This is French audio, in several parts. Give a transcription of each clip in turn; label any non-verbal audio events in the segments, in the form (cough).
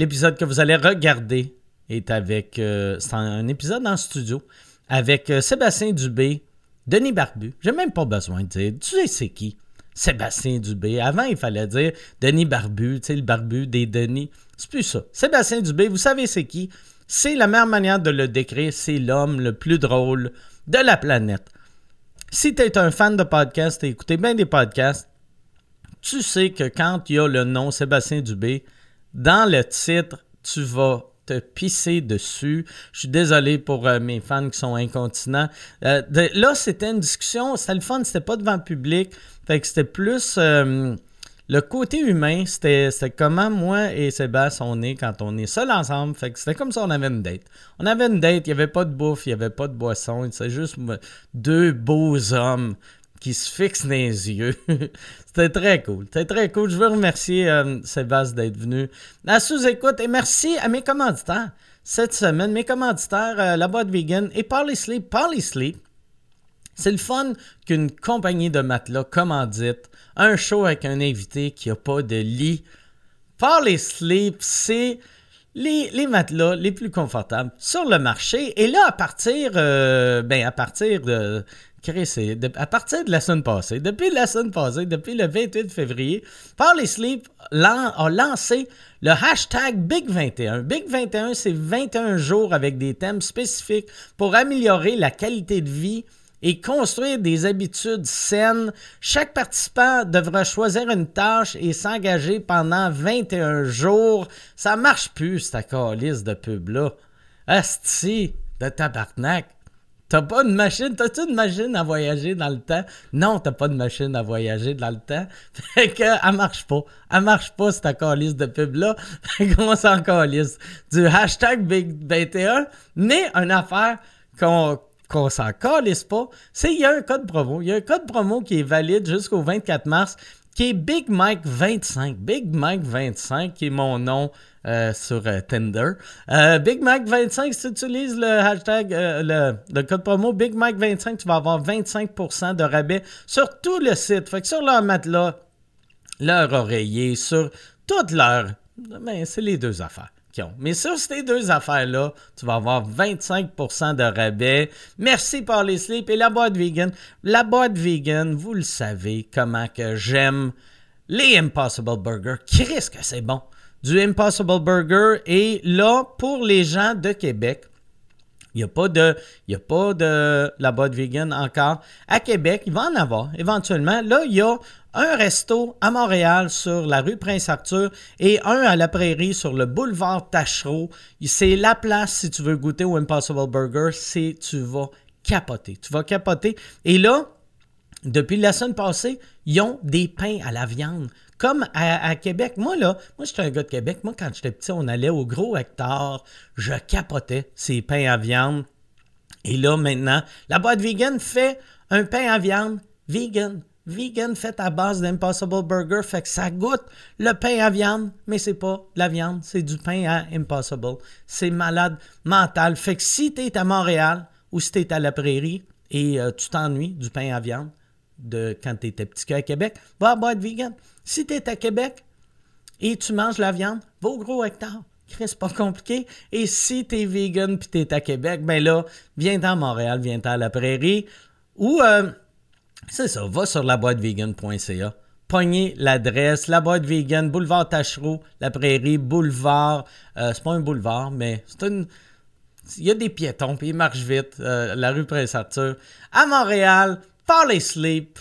L'épisode que vous allez regarder est avec. euh, c'est un, épisode en studio avec euh, Sébastien Dubé, Denis Barbu. J'ai même pas besoin de dire. Tu sais, c'est qui Sébastien Dubé. Avant, il fallait dire Denis Barbu, tu sais, le barbu des Denis. C'est plus ça. Sébastien Dubé, vous savez c'est qui? C'est la meilleure manière de le décrire. C'est l'homme le plus drôle de la planète. Si tu es un fan de podcast et écoutez bien des podcasts, tu sais que quand il y a le nom Sébastien Dubé, dans le titre, tu vas te pisser dessus. Je suis désolé pour euh, mes fans qui sont incontinents. Euh, là, c'était une discussion, c'était le fun, c'était pas devant le public. Fait que c'était plus euh, le côté humain, c'était comment moi et Sébastien on est quand on est seul ensemble. Fait que c'était comme ça, on avait une date. On avait une date, il n'y avait pas de bouffe, il n'y avait pas de boisson, c'était juste deux beaux hommes qui se fixent dans les yeux. (laughs) C'était très cool. C'était très cool. Je veux remercier euh, Sébastien d'être venu à sous-écoute et merci à mes commanditaires cette semaine. Mes commanditaires, euh, La Boîte Vegan et Parley Sleep. Parley Sleep, c'est le fun qu'une compagnie de matelas commandite un show avec un invité qui n'a pas de lit. Parley Sleep, c'est les, les matelas les plus confortables sur le marché. Et là, à partir, euh, ben, à partir de. Chris, de- à partir de la semaine passée, depuis la semaine passée, depuis le 28 février, Parley Sleep a lancé le hashtag Big21. Big21, c'est 21 jours avec des thèmes spécifiques pour améliorer la qualité de vie et construire des habitudes saines. Chaque participant devra choisir une tâche et s'engager pendant 21 jours. Ça marche plus, cette calice de pub-là. Asti de tabarnak. T'as pas de machine, t'as-tu une machine à voyager dans le temps? Non, t'as pas de machine à voyager dans le temps. (laughs) Fait que, elle marche pas. Elle marche pas, cette calice de pub-là. (laughs) Fait qu'on s'en calisse. Du hashtag Big21, mais une affaire qu'on qu'on s'en calisse pas, c'est qu'il y a un code promo. Il y a un code promo qui est valide jusqu'au 24 mars, qui est Big Mike 25. Big Mike 25, qui est mon nom euh, sur euh, Tinder. Euh, Big Mike 25, si tu utilises le hashtag, euh, le, code promo Big Mike 25, tu vas avoir 25% de rabais sur tout le site. Fait que sur leur matelas, leur oreiller, sur toutes leurs. Ben, c'est les deux affaires Mais sur ces deux affaires-là, tu vas avoir 25% de rabais. Merci par les slips et la boîte vegan. La boîte vegan, vous le savez comment que j'aime les Impossible Burger. Qu'est-ce que c'est bon? Du Impossible Burger. Et là, pour les gens de Québec, il n'y a pas de, y a pas de la boîte vegan encore. À Québec, il va en avoir éventuellement. Là, il y a un resto à Montréal sur la rue Prince-Arthur et un à la Prairie sur le boulevard Tachereau. C'est la place si tu veux goûter au Impossible Burger. C'est, tu vas capoter. Tu vas capoter. Et là, depuis la semaine passée, ils ont des pains à la viande. Comme à, Québec. Moi, là, moi, j'étais un gars de Québec. Moi, quand j'étais petit, on allait au gros hectare. Je capotais ces pains à viande. Et là, maintenant, la boîte vegan fait un pain à viande vegan. Vegan fait à base d'Impossible Burger. Fait que ça goûte le pain à viande, mais c'est pas la viande, c'est du pain à Impossible. C'est malade mental. Fait que si tu es à Montréal ou si tu es à la prairie et euh, tu t'ennuies du pain à viande de quand tu étais petit à Québec, va à boîte vegan. Si tu es à Québec et tu manges la viande, va au gros hectare. C'est pas compliqué. Et si t'es vegan puis t'es à Québec, ben là, viens à Montréal, viens à la prairie. Ou, euh, c'est ça, va sur laboîtevegan.ca. Pognez l'adresse, la boîte vegan, boulevard Tachereau, la prairie, boulevard. euh, c'est pas un boulevard, mais c'est une. Il y a des piétons, puis ils marchent vite. euh, la rue Prince-Arthur. À Montréal, Parley Sleep.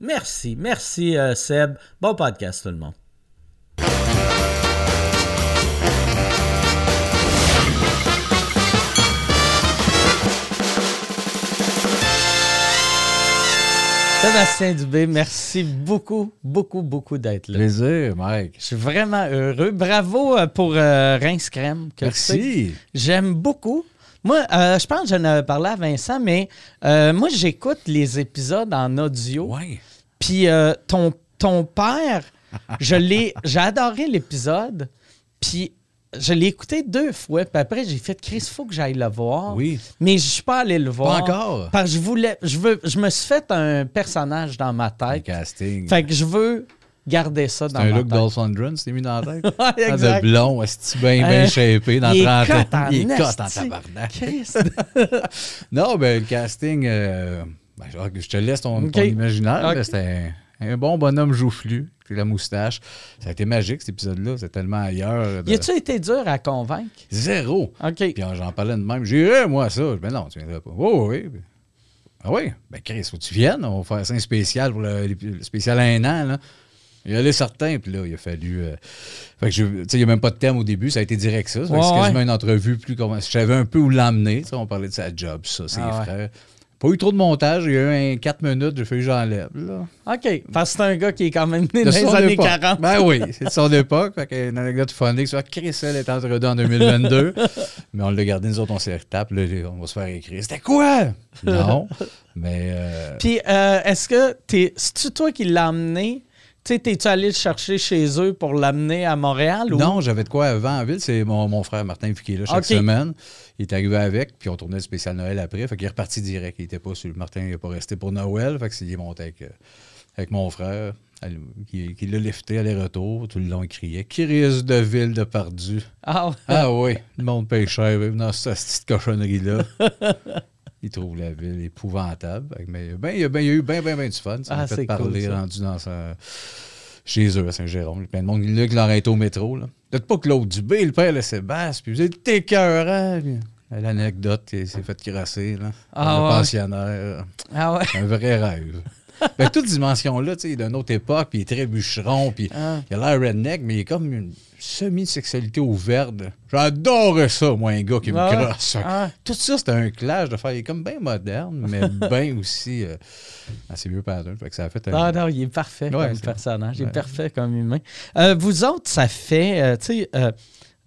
Merci, merci euh, Seb. Bon podcast tout le monde. Sébastien Dubé, merci beaucoup, beaucoup, beaucoup d'être là. Plaisir, Mike. Je suis vraiment heureux. Bravo euh, pour euh, Rince Crème. que Merci. J'aime beaucoup. Moi, euh, je pense que j'en avais parlé à Vincent, mais euh, moi, j'écoute les épisodes en audio. Ouais. Puis euh, ton, ton père, je l'ai, (laughs) j'ai adoré l'épisode. Puis je l'ai écouté deux fois. Puis après, j'ai fait Chris, il faut que j'aille le voir. Oui. Mais je suis pas allé le voir. encore? Parce que je voulais, je veux, je me suis fait un personnage dans ma tête. casting. Fait que je veux garder ça dans C'est un ma look. Dolph Lundgren, c'était mis dans la tête. (laughs) Ouais, Ah, exact. de blond, est bien, bien Euh, shapé dans il est 30 ans. Il est cut en tabarnak. (laughs) Non, ben le casting, euh, ben, je te laisse ton, imaginaire. Ok. là, C'était un, un bon bonhomme joufflu, la moustache. Ça a été magique, cet épisode-là. C'est tellement ailleurs. de- Y a-tu été dur à convaincre? Zéro. OK. Puis j'en parlais de même. J'irais, moi, ça. Ben non, tu viendrais pas. Oh, oui. Ah oui? Ben Chris, faut que tu viennes. On va faire ça un spécial pour le, le spécial un an. Là. Il y allait certain, puis là, il a fallu. euh, Fait que je- tu sais, il n'y a même pas de thème au début, ça a été direct ça. Que Ouais, c'est quasiment ouais. une entrevue plus comment. Je savais un peu où l'emmener. On parlait de sa job, ça, ses Ah ouais. frères. Pas eu trop de montage, il y a eu un 4 minutes, j'ai fait j'enlève. Là. OK. Parce que c'est un gars qui est quand même né De dans les années époque. 40. Ben oui, c'est de son époque. Fait que une anecdote funny, soit Chris, elle est entre deux en 2022. (laughs) mais on l'a gardé, nous autres, on s'est retapé. Là, on va se faire écrire. C'était quoi? Non. (laughs) mais. euh, Puis, euh, est-ce que t'es, c'est-tu toi qui l'as amené? Tu sais, t'es-tu allé le chercher chez eux pour l'amener à Montréal? Ou... Non, j'avais de quoi avant en ville. C'est mon, mon frère Martin qui est là chaque semaine. Il est arrivé avec, puis on tournait le spécial Noël après. Fait qu'il est reparti direct. Il était pas sur Martin, il n'est pas resté pour Noël. Fait que c'est- il est monté avec, euh, avec mon frère, elle- qui, qui l'a lifté aller-retour. Tout le long, il criait Qui risque de ville de Pardu Ah, ouais. Ah oui, le monde oui, dans cette petite cochonnerie-là. (laughs) il trouve la ville épouvantable. Mais ben, il, y a, ben, il y a eu bien, bien, bien du fun. Ça Ah, m'a fait parler cool, rendu dans sa- chez eux à Saint-Jérôme. Il y a plein de monde. L'aurait été au métro. Là. Peut-être pas Claude Dubé, le père, le Sébastien. Puis vous êtes écœurant. Puis, L'anecdote, il s'est fait crasser. Là, Ah, le pensionnaire. Ah ouais. Un vrai rêve. (laughs) ben, toute dimension-là, tu sais, il est d'une autre époque, puis il est très bûcheron, puis Ah. il a l'air redneck, mais il est comme une semi-sexualité ouverte. J'adorais ça, moi, un gars qui me Ah crosse. Ah. Tout ça, c'était un clash de faire. Il est comme bien moderne, mais (laughs) bien aussi euh, dans ses vieux. Fait que ça a fait un. Ah non, il est parfait Ouais, comme personnage. Il est ouais. parfait comme humain. Euh, vous autres, ça fait, euh, tu sais,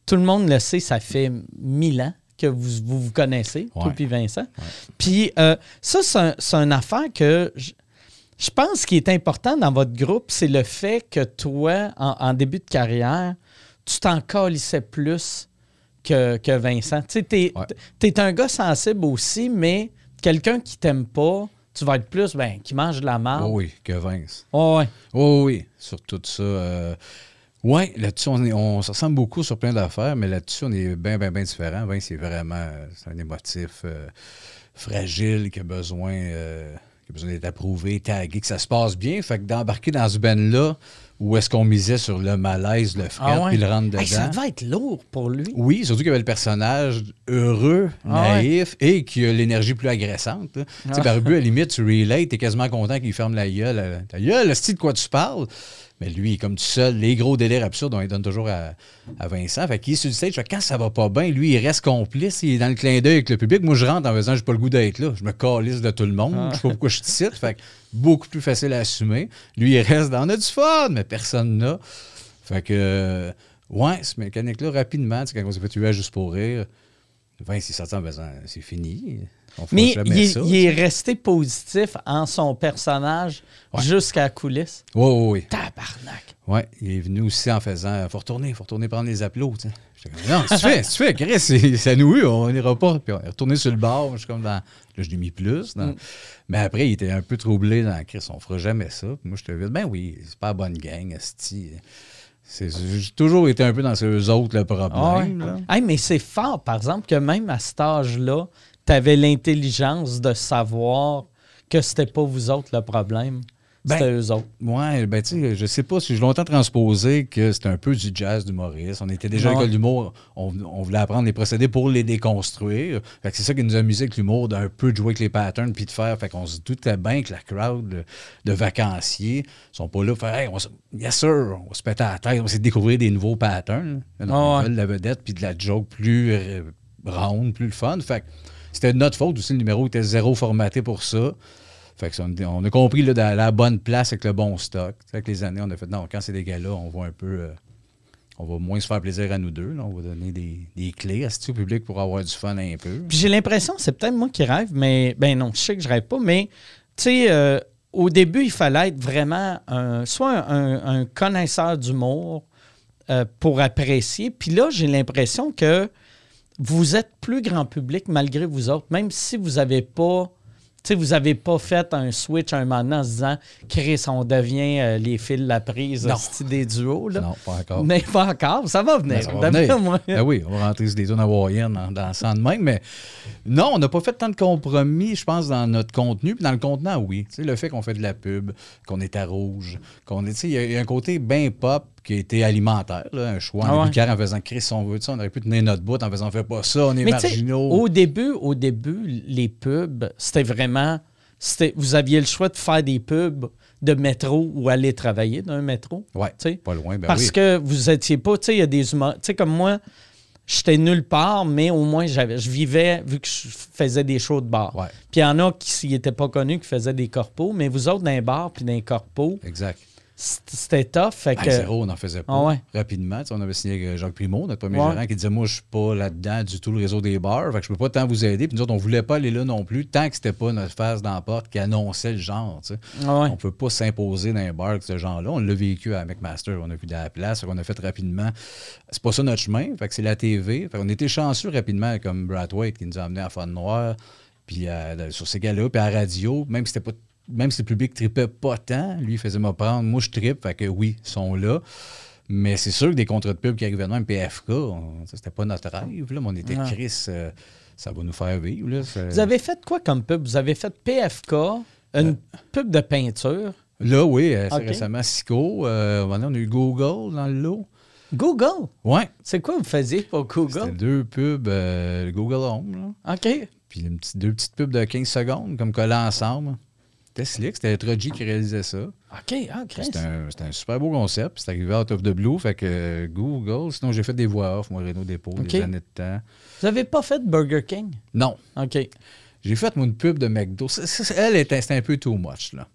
tout le monde le sait, ça fait mille ans que vous vous, vous connaissez, toi Ouais. puis Vincent. Puis ça, c'est un- c'est une affaire que je, je pense qui est important dans votre groupe, c'est le fait que toi, en, en début de carrière, tu t'en calissais plus que, que Vincent. Tu Ouais. t'es un gars sensible aussi, mais quelqu'un qui t'aime pas, tu vas être plus, ben, qui mange de la marde. Oh oui, que Vince. Ouais, ouais. Oh oui, sur tout ça. euh, ouais, là-dessus, on, est- on se ressemble beaucoup sur plein d'affaires, mais là-dessus, on est bien, bien, bien différent. Vince, c'est vraiment c'est un émotif euh, fragile qui a besoin, euh, qui a besoin d'être approuvé, tagué, que ça se passe bien. Fait que d'embarquer dans ce ben-là, où est-ce qu'on misait sur le malaise, le fret, Ah ouais? puis le rentre dedans. Hey, ça devait être lourd pour lui. Oui, surtout qu'il y avait le personnage heureux, Ah naïf et qui a l'énergie plus agressante. là. Tu sais, Ah. Barbu, à la limite, tu relates, t'es quasiment content qu'il ferme la gueule. euh, Ta gueule, style de quoi tu parles? Mais lui, comme tout seul, les gros délires absurdes, on les donne toujours à, à Vincent. Fait qu'il est sur le stage, fait quand ça va pas bien, lui, il reste complice, il est dans le clin d'œil avec le public. Moi, je rentre en faisant, j'ai pas le goût d'être là. Je me calisse de tout le monde. Ah. Je sais pas pourquoi je te cite. Fait que beaucoup plus facile à assumer. Lui, il reste dans, on a du fun, mais personne n'a. Fait que, euh, ouais, ce mécanique-là, rapidement, quand on s'est fait tuer juste pour rire, Vince, il sorti en faisant, c'est fini. Mais il, est- ça. il est resté positif en son personnage Ouais. jusqu'à la coulisse. Oui, oui, oui. Tabarnak. Ouais, il est venu aussi en faisant, faut retourner, faut retourner prendre les applaudissements. non, tu fais, tu fais, Chris, c'est- ça nous eu, on n'ira pas. Puis on est retourné sur le bar, je suis comme dans, là, je l'ai mis plus. dans- Mm. Mais après, il était un peu troublé dans Chris, on fera jamais ça. Puis moi, je te dis, ben oui, c'est pas la bonne gang. C'est- J'ai toujours été un peu dans ces autres le problème. Ah ouais. là. Hey, mais c'est fort, par exemple, que même à cet âge-là, tu avais l'intelligence de savoir que c'était pas vous autres le problème. Ben, C'était eux autres. Ouais, ben tu sais, je sais pas si j'ai longtemps transposé que c'était un peu du jazz d'humoriste. On était déjà à l'école d'humour, on, on voulait apprendre les procédés pour les déconstruire. Fait que c'est ça qui nous a amusé avec l'humour, d'un peu de jouer avec les patterns puis de faire. Fait qu'on se doutait bien que la crowd de, de vacanciers sont pas là pour faire Hey, on se- yes sir, on se péter à la tête, on de découvrir des nouveaux patterns. Ah on ouais. de la vedette puis de la joke plus euh, ronde, plus le fun. Fait que c'était notre faute aussi, le numéro était zéro formaté pour ça. Fait que on, a compris là, dans la bonne place avec le bon stock. Avec les années, on a fait non, quand c'est des gars-là, on va un peu. euh, on va moins se faire plaisir à nous deux. là. On va donner des, clés à ce public pour avoir du fun un peu? Puis j'ai l'impression, c'est peut-être moi qui rêve, mais ben non, je sais que je rêve pas, mais tu sais, euh, au début, il fallait être vraiment un, soit un, un connaisseur d'humour euh, pour apprécier. Puis là, j'ai l'impression que vous êtes plus grand public malgré vous autres, même si vous n'avez pas vous avez pas fait un switch un moment en se disant, Chris, on devient euh, les fils de la prise des duos. Là. Non, pas encore. Mais pas encore, ça va venir. Ça va venir. moi. Ben oui, on va rentrer sur des zones hawaïennes en dansant de même, mais non, on n'a pas fait tant de compromis, je pense, dans notre contenu. Puis dans le contenant, oui. Le fait qu'on fait de la pub, qu'on est à rouge, qu'on est. Tu sais, il y a- il y, a un côté bien pop qui a été alimentaire, là, un choix en Ah ouais. carrière en faisant Chris, on veut ça, on aurait pu tenir notre bout en faisant on fait pas ça, on est Mais marginaux. au début, au début, les pubs, c'était vraiment. c'était- Vous aviez le choix de faire des pubs de métro ou aller travailler dans un métro. Sais. pas loin, ben Parce oui. que vous étiez pas, tu sais, il y a des humains. Tu sais, comme moi, j'étais nulle part, mais au moins, j'avais, je vivais, vu que je faisais des shows de bar. Ouais. Puis il y en a qui n'étaient pas connus, qui faisaient des corpos, mais vous autres, dans les bars puis dans les corpos, Exact. C'était tough. Fait À que, zéro, on n'en faisait pas. Ah ouais? Rapidement, on avait signé avec Jacques Primo, notre premier Ouais. gérant, qui disait Moi, je suis pas là-dedans du tout le réseau des bars, fait que je peux pas tant vous aider. Puis nous autres, on voulait pas aller là non plus, tant que c'était pas notre face dans la porte qui annonçait le genre. Ah ouais. On peut pas s'imposer dans un bar avec ce genre-là. On l'a vécu à McMaster, on a vu de la place, qu'on a fait rapidement. C'est pas ça notre chemin, fait que c'est la TV. Fait qu'on était chanceux rapidement, comme Brad White qui nous a amenés à Fun Noir, puis à- sur ces gars-là, puis à la radio, même si c'était pas même si le public tripait pas tant, lui, il faisait me prendre. Moi, je trippe, fait que oui, ils sont là. Mais c'est sûr que des contrats de pub qui arrivaient de même, PFK, c'était pas notre rêve, là, mais on était Ah. Chris, euh, ça va nous faire vivre. Là, Vous avez fait quoi comme pub? Vous avez fait PFK, une pub de peinture? Là, oui, euh, assez Ok. récemment, Sico. Euh, on a eu Google dans le lot. Google? Ouais. C'est quoi vous faisiez pour C'était Google? deux pubs euh, Google Home, là. OK. puis une petite- deux petites pubs de 15 secondes, comme collées ensemble. C'était slick, c'était Troji qui réalisait ça. OK, ah, Chris. C'était un, super beau concept. C'est arrivé out of the blue. Fait que euh, Google, sinon j'ai fait des voix off, moi, Renault Dépôt, Ok. des années de temps. Vous avez pas fait Burger King? Non. OK. J'ai fait moi, une pub de McDo. Ça, elle, était- c'était un peu too much. Là.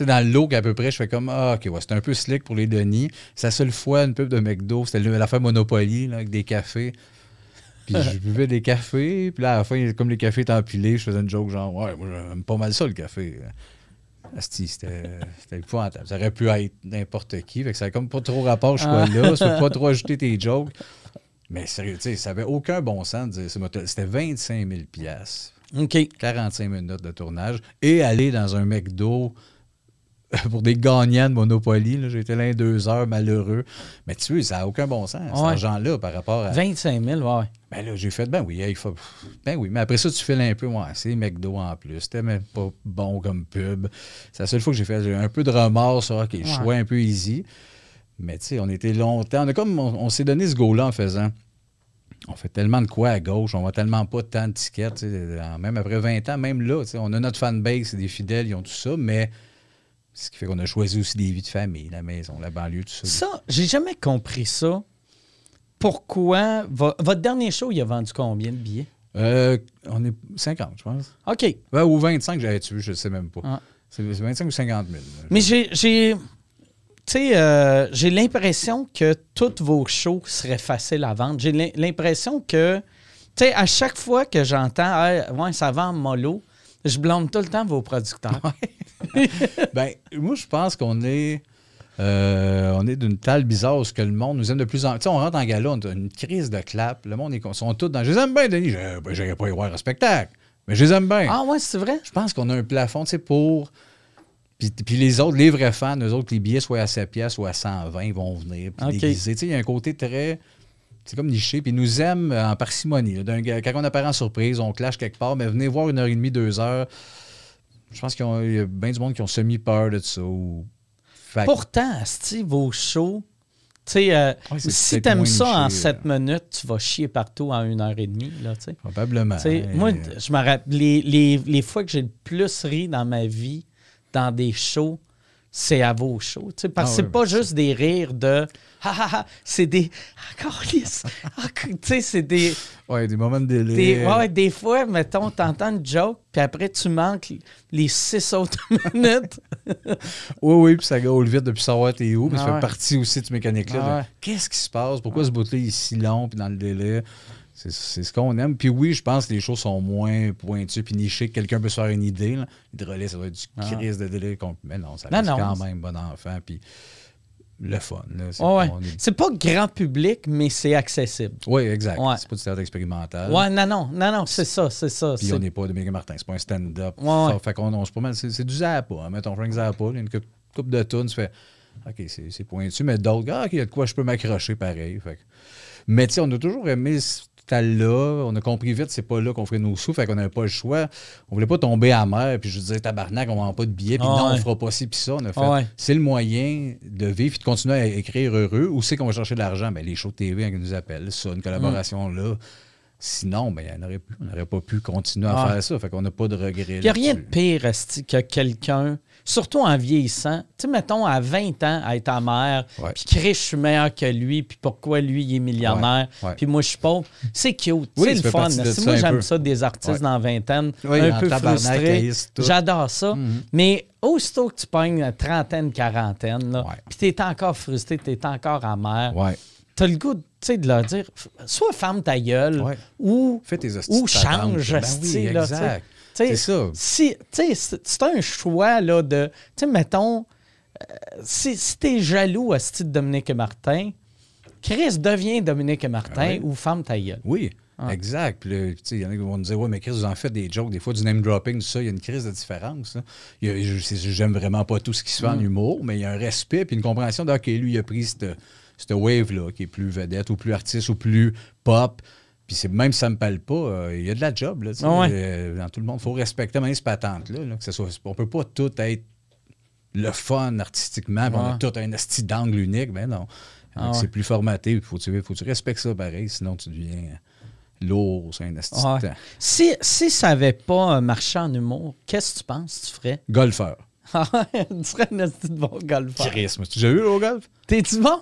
Dans le look, à peu près, je fais comme Ah, OK, ouais, c'était un peu slick pour les Denis. C'est la seule fois, une pub de McDo, c'était l'affaire Monopoly, là, avec des cafés. Puis je (laughs) buvais des cafés. Puis là, à la fin, comme les cafés étaient empilés, je faisais une joke genre Ouais, moi, j'aime pas mal ça, le café. C'était c'était épouvantable. Ça aurait pu être n'importe qui. Fait que ça n'a comme pas trop rapport, je sois là. Ça pas trop ajouter tes jokes. Mais sérieux, tu sais, ça avait aucun bon sens de dire. C'était 25 000 piastres. OK. 45 minutes de tournage et aller dans un McDo (laughs) pour des gagnants de Monopoly. J'ai été là deux heures, malheureux. Mais tu sais, ça n'a aucun bon sens, cet argent-là, par rapport à. 25 000, ouais. Ben là, j'ai fait, ben oui, il faut. Ben oui, mais après ça, tu files un peu, ouais, c'est McDo en plus. C'était même pas bon comme pub. C'est la seule fois que j'ai fait j'ai eu un peu de remords sur, OK, Ouais. choix un peu easy. Mais tu sais, on était longtemps. On, a comme, on, on s'est donné ce go-là en faisant. On fait tellement de quoi à gauche, on voit tellement pas tant de tickets. Même après 20 ans, même là, on a notre fanbase, c'est des fidèles, ils ont tout ça, mais ce qui fait qu'on a choisi aussi des vies de famille, la maison, la banlieue, tout ça. Ça, j'ai jamais compris ça. Pourquoi vo- votre dernier show, il a vendu combien de billets? Euh, on est 50, je pense. OK. Ouais, ou 25, j'avais tué, je ne sais même pas. Ah. C'est 25 ou 50 000. là. Mais j'ai. j'ai- Tu sais, euh, j'ai l'impression que tous vos shows seraient faciles à vendre. J'ai l'im- l'impression que, tu sais, à chaque fois que j'entends, Hey, ouais, ça vend mollo, je blâme tout le temps vos producteurs. (laughs) Ben, moi, je pense qu'on est. euh, on est d'une telle bizarre où ce que le monde nous aime de plus en plus. On rentre en gala, on a une crise de clap. Le monde est ils sont tous dans. Je les aime bien, Denis. Je ben, j'irai pas y voir un spectacle. Mais je les aime bien. ah ouais, c'est vrai? Je pense qu'on a un plafond, tu sais, pour. Puis, puis les autres, les vrais fans, eux autres, les billets soient à 7 pièces ou à 120, ils vont venir. Puis Ok. déguisés. Tu sais, il y a un côté très. C'est comme niché. Puis ils nous aiment en parcimonie. là. Quand on apparaît en surprise, on clash quelque part, mais venez voir une heure et demie, deux heures. Je pense qu'il y a- bien du monde qui ont semi-peur de ça. ou- Fait Pourtant, Asti, vos shows, tu sais, euh, Ouais, si t'aimes ça en niché, 7 là. minutes, tu vas chier partout en une heure et demie, là, tu sais. Probablement. Moi, je me rappelle, les, les- les fois que j'ai le plus ri dans ma vie, dans des shows, c'est à vos shows. tu sais, Parce que Ah c'est pas mais ça- juste des rires de ha ha ha, c'est des. (laughs) Ah. Ah, tu sais, c'est des. Ouais, des moments de délai. des ouais, des fois, mettons, t'entends une joke, puis après, tu manques les six autres (laughs) minutes. Oui, oui, puis ça gaule vite depuis savoir t'es où. Ça Ah ouais. fait partie aussi de cette mécanique-là. Ah de ouais. Qu'est-ce qui se passe? Pourquoi ce bout-là est si long puis dans le délai? C'est ce qu'on aime. Puis oui, je pense que les choses sont moins pointues puis nichées que quelqu'un peut se faire une idée. Relais, ça doit être du crise de qu'on- Mais non, ça Ah. Non, reste non. quand même bon enfant. Puis le fun. C'est- Ouais, ouais. est- pas grand public, mais c'est accessible. Oui, exact. Ouais. C'est pas du théâtre expérimental. Ouais, non, non, non, non, c'est ça, c'est ça. Puis on n'est pas Dominique Martin, c'est pas un stand-up. Ouais. Fait qu'on pas mal, c'est du Zappa. Hein. Mettons Frank Zappa, il y a une coupe, coupe de tunes, tu fais OK, c'est pointu, mais d'autres, ah, OK, il y a de quoi je peux m'accrocher pareil. Fait Mais tu sais, on a toujours aimé là On a compris vite, c'est pas là qu'on ferait nos sous, fait qu'on n'avait pas le choix. On voulait pas tomber à mer, puis je disais, tabarnak, on vend pas de billets, puis Ah non, ouais. on fera pas ci, puis ça. On a fait, Ah ouais. c'est le moyen de vivre, puis de continuer à écrire heureux. Où c'est qu'on va chercher de l'argent? Ben, les shows de TV qui nous appellent, ça, une collaboration là. Sinon, ben, on n'aurait pas pu continuer à Ah. faire ça. Fait qu'on n'a pas de regrets. Il n'y a rien de pire que quelqu'un, surtout en vieillissant, tu sais, mettons à 20 ans, à être ta mère, puis Chris, je suis meilleur que lui, puis pourquoi lui, il est millionnaire, puis moi, je suis pauvre. C'est cute, Oui, c'est le fun. de ça moi, j'aime ça des artistes dans la vingtaine, Oui, un peu frustrés. J'adore ça. Mais aussitôt que tu pognes la trentaine, quarantaine, puis tu es encore frustré, tu es encore amer, Ouais. tu as le goût tu sais, de leur dire soit ferme ta gueule Ouais. ou, Fais tes hosties ou de change. Ben oui, exact. C'est ça. Si, c'est un choix là, de. Tu sais, mettons, euh, si, si t'es jaloux à ce titre de Dominique et Martin, Chris devient Dominique et Martin Ah ou ferme ta gueule. Oui, exact. Puis tu sais, il y en a qui vont nous dire Ouais, mais Chris, vous en faites des jokes, des fois du name dropping, tout ça, il y a une crise de différence. J'aime vraiment pas tout ce qui se fait en humour, mais il y a un respect puis une compréhension de OK, lui, il a pris cette, cette wave-là, qui est plus vedette ou plus artiste ou plus pop. Puis c'est même si ça me parle pas, euh, il y a de la job. Là, Ah ouais. euh, dans tout le monde, il faut respecter même cette patente-là. là, que ce soit, on peut pas tout être le fun artistiquement, puis on a Ouais. tout un asti d'angle unique. Ben non. Ah c'est ouais. plus formaté. Il faut que tu, faut que tu respectes ça pareil, sinon tu deviens lourd, c'est un Ouais. temps. Si, si ça n'avait pas marché en humour, qu'est-ce que tu penses que tu ferais? Golfeur. (laughs) tu serais un de bon golfeur. Chris, mais tu déjà eu au golf? T'es-tu bon?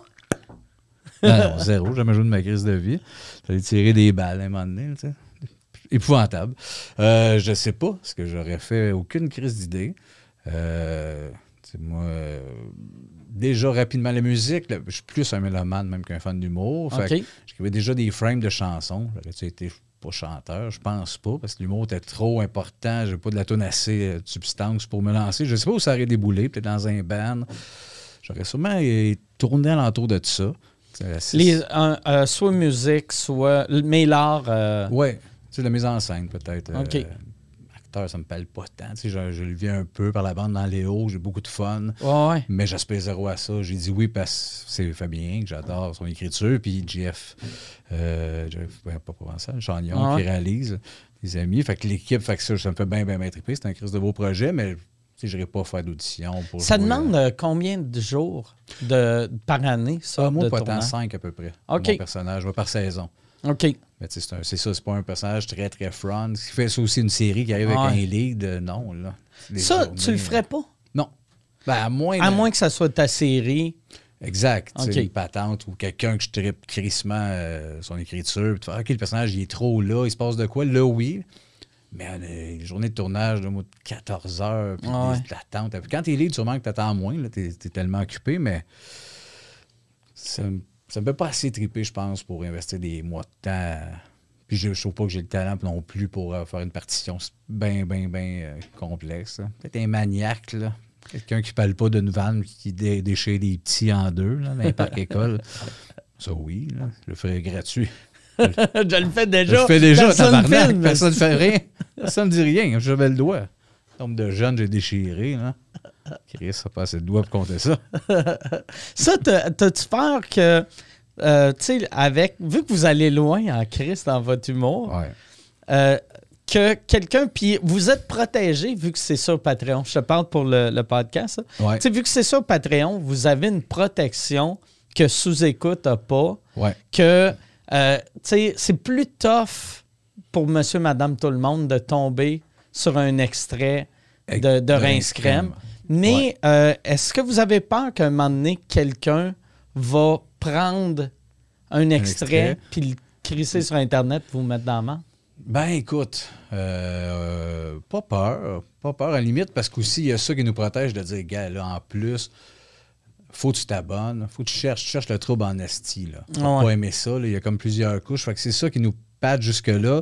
(laughs) Non, zéro. J'ai jamais joué de ma crise de vie. J'allais tirer des balles à un moment donné. tu sais. Épouvantable. Euh, je sais pas, parce que j'aurais fait aucune crise d'idée. Euh, moi, euh, déjà rapidement, la musique, là, je suis plus un mélomane même qu'un fan d'humour. Fait OK. que J'écrivais déjà des frames de chansons. J'aurais-tu été pas chanteur? Je pense pas, parce que l'humour était trop important. J'ai pas de la tonne assez euh, de substance pour me lancer. Je sais pas où ça aurait déboulé, peut-être dans un band. J'aurais sûrement tourné alentour de ça. Les, euh, soit musique, soit. Mais l'art. euh, Ouais, tu sais, la mise en scène, peut-être. OK. Euh, acteur, ça me parle pas tant. Tu sais, je, je le vis un peu par la bande dans Léo, j'ai beaucoup de fun. Ouais, ouais. Mais j'aspire zéro à ça. J'ai dit oui parce que c'est Fabien, que j'adore son écriture, puis Jeff, euh, Jeff ouais, pas provençal, Chagnon, ouais. qui réalise, des amis. Fait que l'équipe, fait que ça, ça me fait bien, bien, bien triper. C'est un crise de beau projet, mais je n'irai pas faire d'audition pour Ça jouer, demande euh, euh, combien de jours de, par année, ça? Ah, moi, de pas tant, tournage? 5 à peu près. OK. Mon personnage, par saison. OK. Mais c'est ça, c'est pas un personnage très, très front. Ce qui fait ça aussi une série qui arrive Ouais. avec un lead, euh, non, là. Ça, journées, tu le ferais pas? Non. Ben, à moins. À de- moins que ça soit ta série. Exact. tu sais, OK. Une patente ou quelqu'un que je tripe crissement euh, son écriture. Fais, OK, le personnage, il est trop là, il se passe de quoi? Là, oui. Mais euh, les journées de tournage de moi, de 14 heures, puis Ah ouais. l'attente. Quand t'es lead, sûrement que t'attends moins, t'es, t'es tellement occupé, mais ça, ça me fait pas assez triper, je pense, pour investir des mois de temps. Puis je, je trouve pas que j'ai le talent non plus pour euh, faire une partition bien, bien, bien complexe. là. Peut-être un maniaque, là. Quelqu'un qui parle pas d'une vanne qui dé- déchire des petits en deux là, dans les parcs (laughs) écoles. Ça, oui, là, je le ferais gratuit. (laughs) je le fais déjà. Je le fais déjà, Personne ne fait rien. Personne ne dit rien. J'avais le doigt. Nombre de jeunes, j'ai déchiré. Là. Chris, ça passe le doigt pour compter ça. (laughs) Ça, t'as- t'as-tu peur que, euh, tu sais, avec, vu que vous allez loin en Christ dans votre humour, Ouais. euh, que quelqu'un, puis vous êtes protégé vu que c'est sur Patreon. Je te parle pour le, le podcast. Ouais. Tu sais, vu que c'est sur Patreon, vous avez une protection que sous-écoute n'a pas, Ouais. que, euh, c'est plus tough pour monsieur, madame, tout le monde de tomber sur un extrait de, de Rince Crème. Mais Ouais. euh, est-ce que vous avez peur qu'à un moment donné, quelqu'un va prendre un extrait extrait? puis le crisser sur Internet pour vous mettre dans la main? Ben écoute, euh, pas peur. Pas peur à la limite, parce qu'aussi, il y a ça qui nous protège de dire, gars, là, en plus, faut que tu t'abonnes, faut que tu cherches, tu cherches le trouble en esti. Là. Ouais. pas aimer ça, là, il y a comme plusieurs couches. Fait que c'est ça qui nous Pat, jusque-là.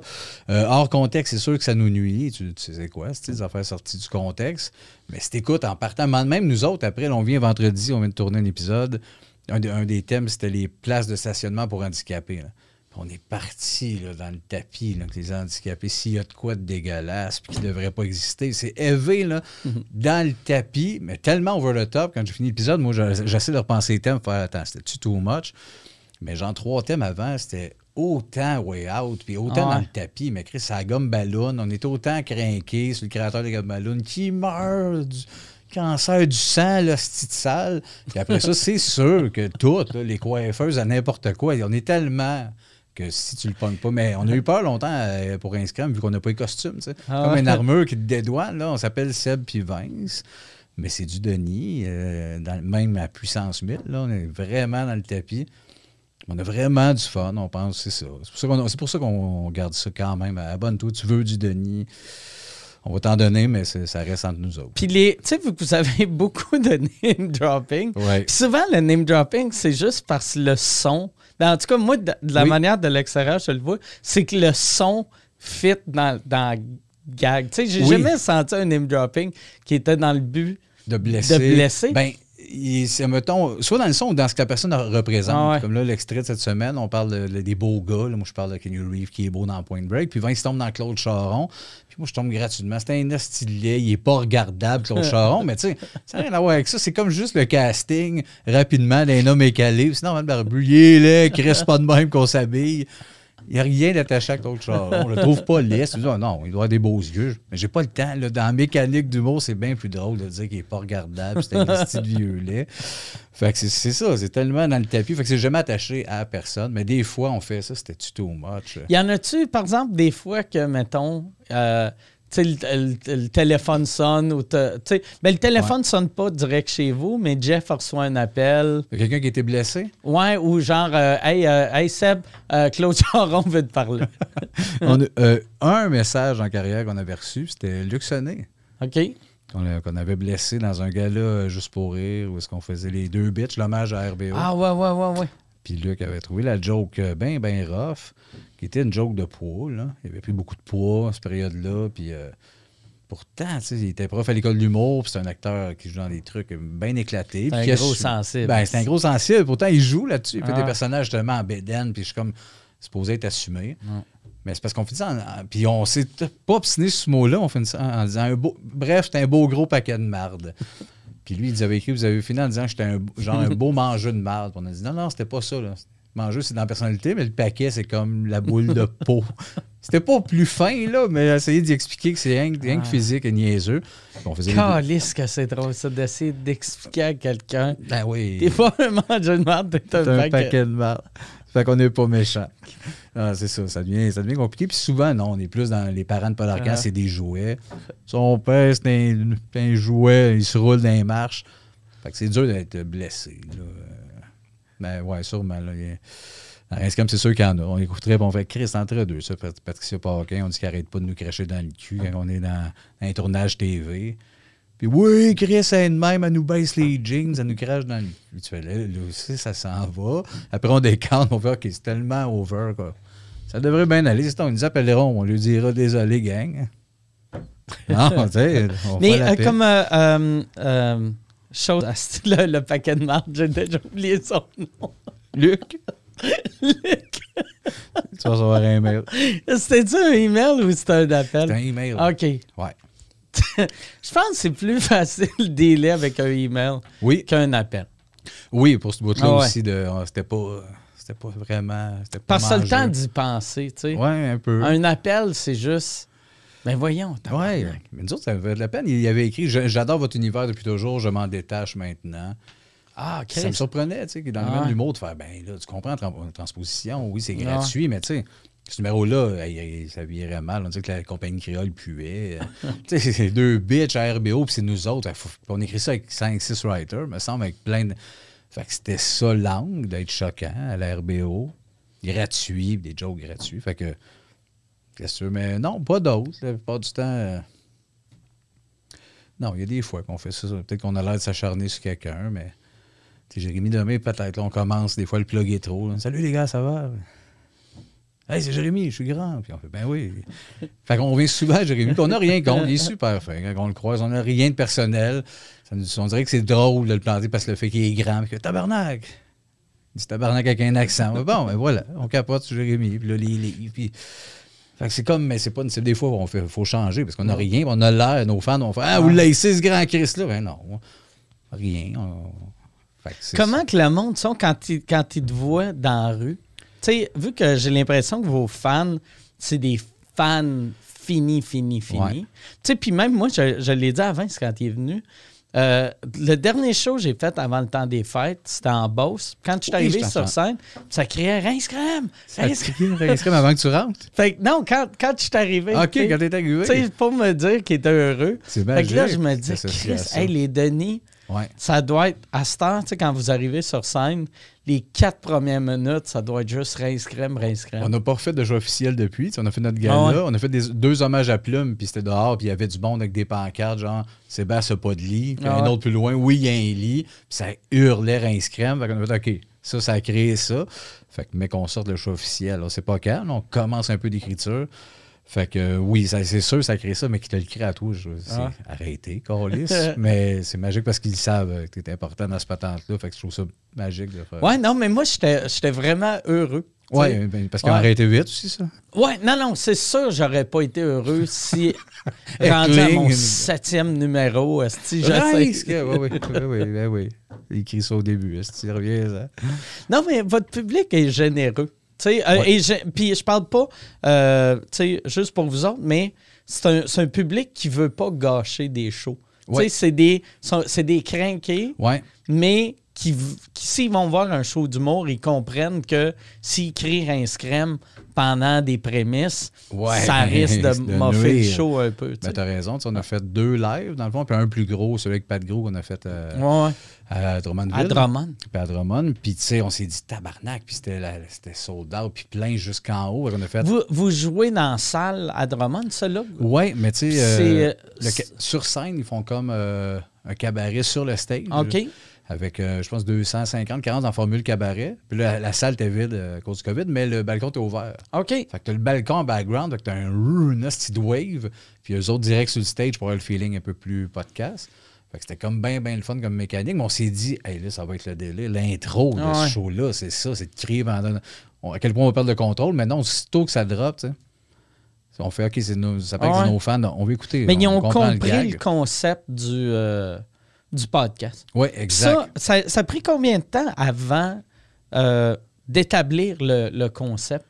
Euh, hors contexte, c'est sûr que ça nous nuit. Tu, tu sais quoi, c'est des affaires sorties du contexte. Mais si t'écoutes en partant, même nous autres, après, là, on vient vendredi, on vient de tourner un épisode. Un, de- un des thèmes, c'était les places de stationnement pour handicapés. là. On est parti là, dans le tapis, là, les handicapés. S'il y a de quoi de dégueulasse puis qui ne devrait pas exister, c'est élevé là, dans le tapis, mais tellement over the top. Quand j'ai fini l'épisode, moi, je- j'essaie de repenser les thèmes, faire attends, c'était-tu too much? Mais genre trois thèmes avant, c'était autant way out, puis autant Ah dans le tapis. Mais Chris, ça gomme ballon. On était autant craqués sur le créateur de gomme ballon qui meurt du cancer du sang, là, cette sale. Puis après ça, c'est sûr que toutes, les coiffeuses à n'importe quoi, on est tellement que si tu le pognes pas. Mais on a eu peur longtemps euh, pour Instagram vu qu'on n'a pas tu sais. Ah Comme ouais. une (laughs) armure qui te dédouane. Là, on s'appelle Seb puis Vince. Mais c'est du Denis, euh, dans, même à puissance 1000. Là, on est vraiment dans le tapis. On a vraiment du fun, on pense, c'est ça. C'est pour ça qu'on garde ça quand même. Abonne-toi, tu veux du Denis. On va t'en donner, mais ça reste entre nous autres. Puis les, tu sais, que vous avez (laughs) beaucoup de name dropping. Ouais. Souvent, le name dropping, c'est juste parce que le son. Ben, en tout cas, moi, de, de la Oui. manière de l'extérieur, je le vois, c'est que le son fit dans, dans gag. Tu sais, j'ai Oui. jamais senti un name dropping qui était dans le but. De blesser. De blesser? Ben, c'est, mettons, soit dans le son ou dans ce que la personne représente. Ah ouais. Comme là, l'extrait de cette semaine, on parle de- des beaux gars. Là, moi, je parle de Kenny Reeve qui est beau dans Point Break. Puis Vince tombe dans Claude Charon. Puis moi, je tombe gratuitement. C'est un stylet. Il est pas regardable, Claude (laughs) Charon. mais tu sais, ça n'a rien à voir avec ça. C'est comme juste le casting rapidement d'un homme écalé. Sinon, le barbu, il est laid, qui reste pas de même qu'on s'habille. Il n'y a rien d'attaché à Claude Charon. On le trouve pas Ah non, il doit avoir des beaux yeux. Mais j'ai pas le temps. Là. Dans la mécanique d'humour, c'est bien plus drôle de dire qu'il est pas regardable. C'est un (laughs) style vieux lait. Fait que c'est- ça. C'est tellement dans le tapis. Fait que c'est jamais attaché à personne. Mais des fois, on fait ça. C'était too much? Y en a-tu, par exemple, des fois que, mettons, euh, sais, le, le- le téléphone sonne ou ben, le téléphone sonne pas direct chez vous, mais Jeff reçoit un appel. Il y a quelqu'un qui était blessé? Ouais, ou genre, euh, hey, euh, hey Seb, euh, Claude (laughs) Charon veut te parler. (laughs) On a, euh, un message en carrière qu'on avait reçu, c'était Luc Sonnet. OK? Qu'on avait blessé dans un gala euh, juste pour rire, où est-ce qu'on faisait les deux bitches, l'hommage à RBO. Ah, ouais, ouais, ouais, ouais. Puis Luc avait trouvé la joke bien, bien rough, qui était une joke de poids. Là. Il avait pris beaucoup de poids à cette période-là. Puis euh, pourtant, tu sais, il était prof à l'école d'humour, puis c'est un acteur qui joue dans des trucs bien éclatés. C'est un gros su- sensible. Ben, c'est un gros sensible. Pourtant, il joue là-dessus. Il fait Ah. des personnages justement en bédaine, puis je suis comme supposé être assumé. Mais c'est parce qu'on fait ça. en- en- puis on s'est pas obstiné sur ce mot-là. On ça en, en disant un beau. Bref, c'est un beau gros paquet de marde. Puis lui, il nous avait écrit, vous avez fini en disant que j'étais un, genre un beau (laughs) mangeux de marde. Puis on a dit non, non, c'était pas ça. Là. Mangeux, c'est dans la personnalité, mais le paquet, c'est comme la boule de (laughs) peau. C'était pas plus fin, là, mais essayer d'y expliquer que c'est rien, que- Ah. physique et niaiseux. On faisait que c'est drôle, ça, d'essayer d'expliquer à quelqu'un. Ben oui. T'es pas un mangeur de merde, t'es un, C'est un paquet. paquet de marde. Fait qu'on n'est pas méchant. Ah, c'est ça, ça devient, ça devient compliqué. Puis souvent, non, on est plus dans les parents de Paul Arcand, Ah. c'est des jouets. Son père, c'est un, c'est un jouet, il se roule dans les marches. Fait que c'est dur d'être blessé. Là. Ben ouais, sûrement. Là, il y a- dans Instagram, c'est sûr qu'il y en a. On écouterait, on fait Chris entre deux. Ça, Pat- Patricia Paquin, on dit qu'il arrête pas de nous cracher dans le cul quand on est dans un tournage TV. Puis oui, Chris, elle même, elle nous baisse les jeans, elle nous crache dans le cul. Tu fais là, là aussi, ça s'en va. Après, on décante, on fait OK, c'est tellement over, quoi. Ça devrait bien aller. On nous appelleront, on lui dira désolé, gang. (laughs) Non, tu sais, Mais euh, comme euh, euh, euh, chose, c'est le, le paquet de marde, j'ai déjà oublié son nom. Luc, Luc. tu vas recevoir un mail. C'était-tu un email ou c'était un appel? un email. OK. Ouais. (laughs) Je pense que c'est plus facile de délai avec un email Oui, qu'un appel. oui, pour ce bout-là Ah ouais. aussi, de, euh, c'était pas, c'était pas vraiment. C'était pas Parce que le temps d'y penser, tu sais. Ouais, un peu. Un appel, c'est juste. Ben voyons. Tabarnak. mais nous autres, ça avait de la peine. Il avait écrit J'adore votre univers depuis toujours, je m'en détache maintenant. Ah, Ça me surprenait, tu sais, que dans le Ah domaine de faire Ben là, tu comprends, tran- transposition, oui, c'est gratuit, mais tu sais, ce numéro-là, ça virait mal. On dit que la compagnie créole puait. (laughs) Tu sais, c'est deux bitches à RBO, puis c'est nous autres. On écrit ça avec 5-6 writers, me semble, avec plein de. Fait que c'était ça l'angle d'être choquant à la RBO. Gratuit, des jokes gratuits. Fait que. Qu'est-ce que tu veux? Mais non, pas d'autres. La plupart du temps. euh, Non, il y a des fois qu'on fait ça. Peut-être qu'on a l'air de s'acharner sur quelqu'un, mais. Jérémy Domé, peut-être, on commence, des fois, le plug est trop. Salut les gars, ça va? Hey, c'est Jérémy, je suis grand. Puis on fait Ben oui. fait qu'on vient souvent à Jérémy, puis on n'a rien contre. Il est super fin. Quand on le croise, on n'a rien de personnel. On dirait que c'est drôle de le planter parce que le fait qu'il est grand. Puis que tabarnak. Il dit tabarnak avec un accent. Ouais, Bon, ben voilà, on capote sur Jérémy. Puis là, les. Puis. Fait que c'est comme, mais c'est pas c'est des fois, il faut changer parce qu'on n'a rien, on a l'air, nos fans vont faire Ah, vous laissez ce grand Chris-là. Ben non, rien. on- Fait que Comment que le monde sont quand ils, quand ils te voient dans la rue? Tu sais, vu que j'ai l'impression que vos fans, c'est des fans finis, finis, finis. Ouais. Tu sais, puis même moi, je, je l'ai dit avant, c'est quand il est venu. Euh, le dernier show que j'ai fait avant le temps des fêtes, c'était en Beauce. Quand je suis Oui, arrivé sur scène, ça criait dit, réinscrire avant que tu rentres? (laughs) Fait que non, quand, quand je suis arrivé. OK, tu sais, quand t'es arrivé. Tu sais, pour me dire qu'il était heureux. C'est Fait que là, je me dis, Chris, hey, les Denis, Ouais. ça doit être, à cette heure, tu sais, quand vous arrivez sur scène, les quatre premières minutes, ça doit être juste rince crème, rince crème. On n'a pas refait de jeu officiel depuis. On a fait notre gala. Ah ouais. On a fait des- deux hommages à Plume, puis c'était dehors, puis il y avait du monde avec des pancartes, genre Sébastien n'a pas de lit. Puis Ah un ouais. autre plus loin, oui, il y a un lit. Puis ça hurlait rince crème. Fait qu'on a fait, OK, ça, ça a créé ça. Fait que, mais qu'on sorte le choix officiel. On sait pas quand, on commence un peu d'écriture. Fait que euh, oui, c'est sûr, ça crée ça, mais qui te le crée à toi, je- c'est Ah. arrêté, Carlis. (laughs) mais c'est magique parce qu'ils savent euh, que tu es important dans ce patente-là. Fait que je trouve ça magique de faire. Ouais, non, mais moi, j'étais j'étais vraiment heureux. Ouais, ben, parce qu'ils ont Ouais. arrêté vite aussi, ça? Ouais, non, non, c'est sûr, j'aurais pas été heureux si, (laughs) rendu à mon septième numéro, si je Rice, sais. oui, oui, oui, oui, ben oui. Il écrit ça au début, tu reviens, ça? Non, mais votre public est généreux. Euh, Ouais. et je- Puis je parle pas, euh, juste pour vous autres, mais c'est un, un public qui veut pas gâcher des shows. Tu sais, Ouais. c'est des, c'est des crinqués, Ouais. mais qui, qui s'ils vont voir un show d'humour, ils comprennent que s'ils crient Rince crème pendant des prémices, Ouais, ça risque de (laughs) de moffer le show un peu. tu Ben, sais. t'as raison. tu On a fait deux lives, dans le fond, puis un plus gros, celui avec Pat Gros qu'on a fait euh, Ouais, ouais. à Drummondville. À Drummond. Puis à Drummond. Puis, tu sais, on s'est dit tabarnak, puis c'était sold out, puis plein jusqu'en haut. A fait. Vous, vous jouez dans la salle à Drummond, ça là? Ouais, mais tu sais, euh, sur scène, ils font comme euh, un cabaret sur le stage. OK. Avec, euh, je pense, 250, 40 en formule cabaret. Puis là, la salle était vide euh, à cause du COVID, mais le balcon était ouvert. OK. Fait que t'as le balcon en background, fait que t'as un de wave, puis eux autres direct sur le stage pour avoir le feeling un peu plus podcast. Fait que c'était comme bien, bien le fun comme mécanique, mais on s'est dit, hey, là, ça va être le délai. L'intro de Ah ouais. ce show-là, c'est ça, c'est de crier pendant. on- à quel point on va perdre le contrôle, mais non, aussitôt que ça drop, tu sais. On fait, OK, c'est nos, ça peut Ah être ouais. nos fans, on va écouter. Mais ils on ont compris le, concept du, euh, du podcast. Oui, exact. Ça, ça, ça a pris combien de temps avant euh, d'établir le, le concept?